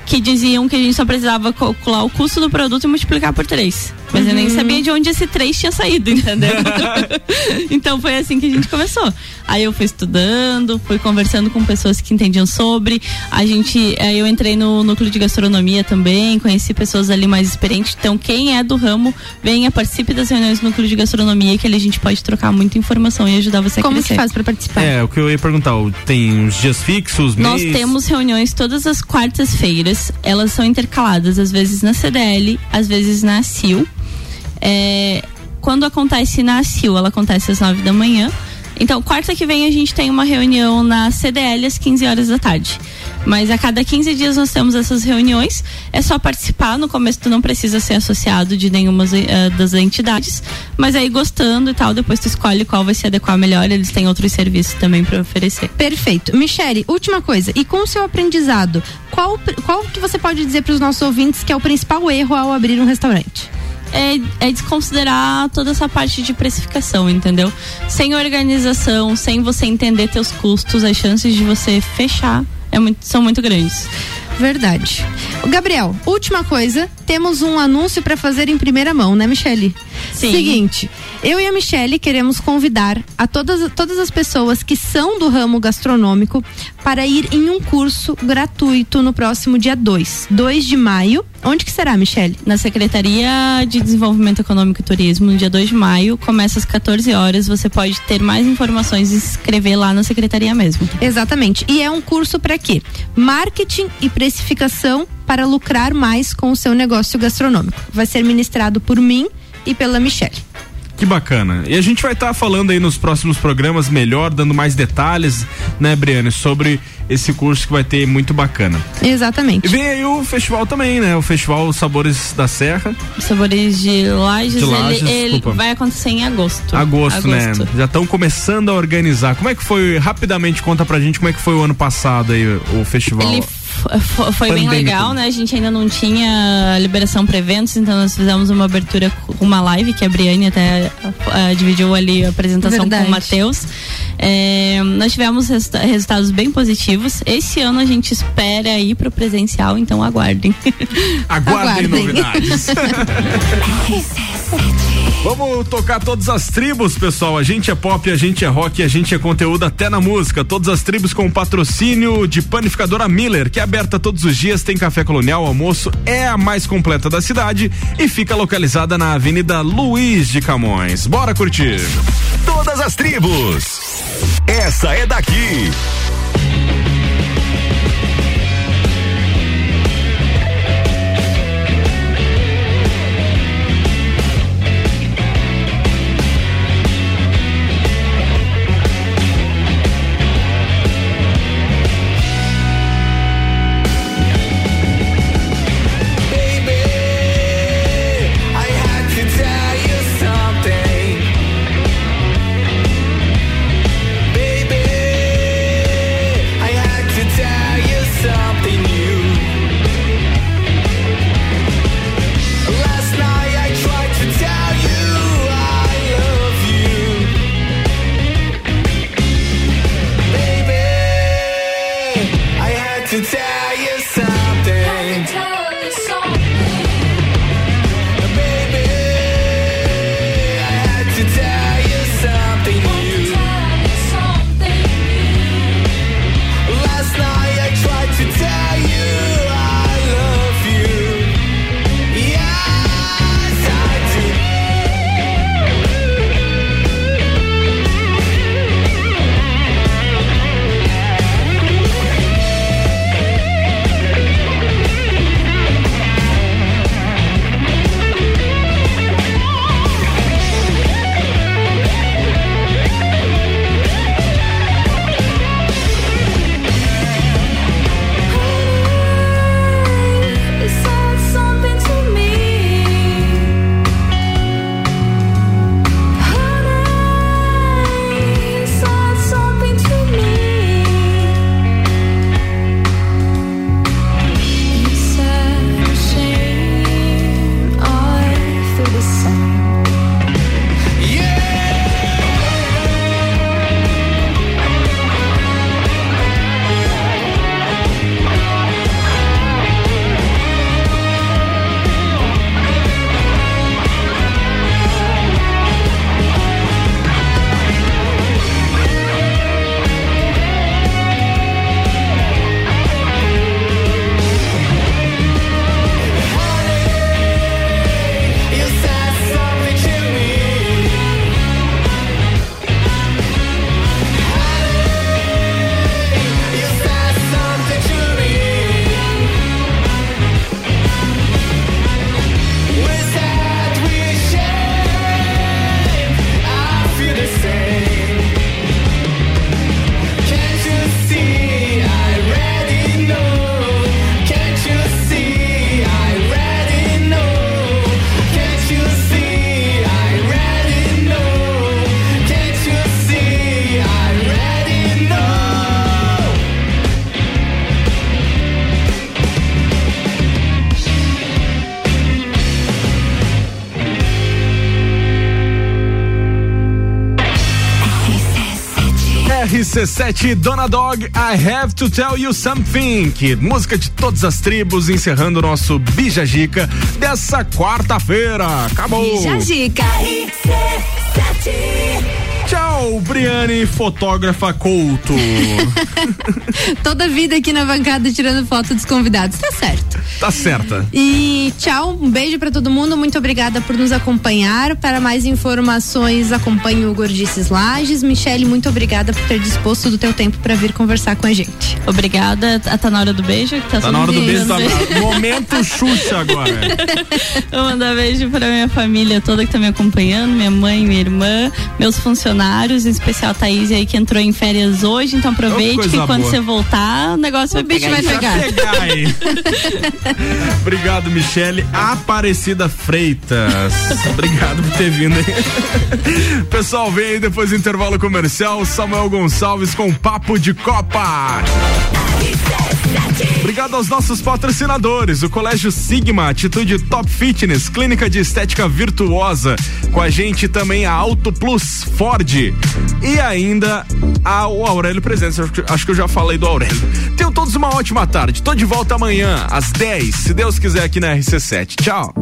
que diziam que a gente só precisava calcular o custo do produto e multiplicar por três. Mas eu nem Uhum. sabia de onde esse três tinha saído, entendeu? então foi assim que a gente começou. Aí eu fui estudando, fui conversando com pessoas que entendiam sobre. A gente, aí eu entrei no núcleo de gastronomia também, conheci pessoas ali mais experientes. Então, quem é do ramo, venha, participe das reuniões do núcleo de gastronomia, que ali a gente pode trocar muita informação e ajudar você a Como crescer. que faz para participar? É, o que eu ia perguntar, tem uns dias fixos, Nós mês? temos reuniões todas as quartas-feiras. Elas são intercaladas, às vezes na CDL, às vezes na CIL. É, quando acontece na CIL, ela acontece às 9 da manhã. Então, quarta que vem a gente tem uma reunião na CDL às 15 horas da tarde. Mas a cada 15 dias nós temos essas reuniões. É só participar. No começo tu não precisa ser associado de nenhuma eh, das entidades. Mas aí gostando e tal, depois tu escolhe qual vai se adequar melhor. Eles têm outros serviços também para oferecer. Perfeito. Michele, última coisa. E com o seu aprendizado, qual, qual que você pode dizer para os nossos ouvintes que é o principal erro ao abrir um restaurante? É, é desconsiderar toda essa parte de precificação, entendeu? Sem organização, sem você entender teus custos, as chances de você fechar é muito- são muito grandes. Verdade. Gabriel, última coisa, temos um anúncio para fazer em primeira mão, né, Michele? Sim. Seguinte, eu e a Michele queremos convidar a todas, todas as pessoas que são do ramo gastronômico para ir em um curso gratuito no próximo dia 2, 2 de maio. Onde que será, Michele? Na Secretaria de Desenvolvimento Econômico e Turismo, no dia 2 de maio, começa às 14 horas. Você pode ter mais informações e se inscrever lá na secretaria mesmo. Exatamente. E é um curso para quê? Marketing e precificação para lucrar mais com o seu negócio gastronômico. Vai ser ministrado por mim e pela Michele. Que bacana. E a gente vai estar falando aí nos próximos programas melhor, dando mais detalhes, né, Briane, sobre esse curso que vai ter muito bacana. Exatamente. E vem aí o festival também, né? O Festival Sabores da Serra. Sabores de Lages, De Lages, ele, ele vai acontecer em agosto. Agosto, né? Já estão começando a organizar. Como é que foi, rapidamente, conta pra gente como é que foi o ano passado aí, o festival? Ele foi bem legal, né? A gente ainda não tinha liberação para eventos, então nós fizemos uma abertura com uma live que a Briane até ah, dividiu ali a apresentação Verdade. com o Matheus. É, nós tivemos resulta- resultados bem positivos. Esse ano a gente espera ir pro presencial, então aguardem. Aguardem novidades. Vamos tocar todas as tribos, pessoal. A gente é pop, a gente é rock, a gente é conteúdo até na música. Todas as tribos com patrocínio de panificadora Miller, que é aberta todos os dias, tem café colonial, almoço, é a mais completa da cidade e fica localizada na Avenida Luiz de Camões. Bora curtir. Todas as tribos. Essa é daqui. RC7 Dona Dog, I Have to Tell You Something. Que música de todas as tribos, encerrando o nosso Bija Gica dessa quarta-feira. Acabou. Bija Gica. Tchau, Briane, fotógrafa couto. Toda vida aqui na bancada tirando foto dos convidados, tá certo. Tá certa. E tchau, um beijo pra todo mundo. Muito obrigada por nos acompanhar. Para mais informações, acompanhe o Gordices Lages. Michele, muito obrigada por ter disposto do teu tempo pra vir conversar com a gente. Obrigada. Tá na hora do beijo? que Tá todo na hora do beijo, tá momento Xuxa agora. Vou mandar beijo pra minha família toda que tá me acompanhando, minha mãe, minha irmã, meus funcionários, em especial a Thaís aí que entrou em férias hoje, então aproveite coisa que quando boa. você voltar, o negócio vai bicho pegar. vai Vai pegar aí. Obrigado, Michele Aparecida Freitas. Obrigado por ter vindo aí. Pessoal, vem aí depois do intervalo comercial. Samuel Gonçalves com Papo de Copa. Obrigado aos nossos patrocinadores, o Colégio Sigma, Atitude Top Fitness, Clínica de Estética Virtuosa. Com a gente também a Auto Plus Ford. E ainda a, o Aurélio Presentes. Acho que- Acho que eu já falei do Aurélio. Tenham todos uma ótima tarde. Tô de volta amanhã, às 10, se Deus quiser, aqui na RC7. Tchau.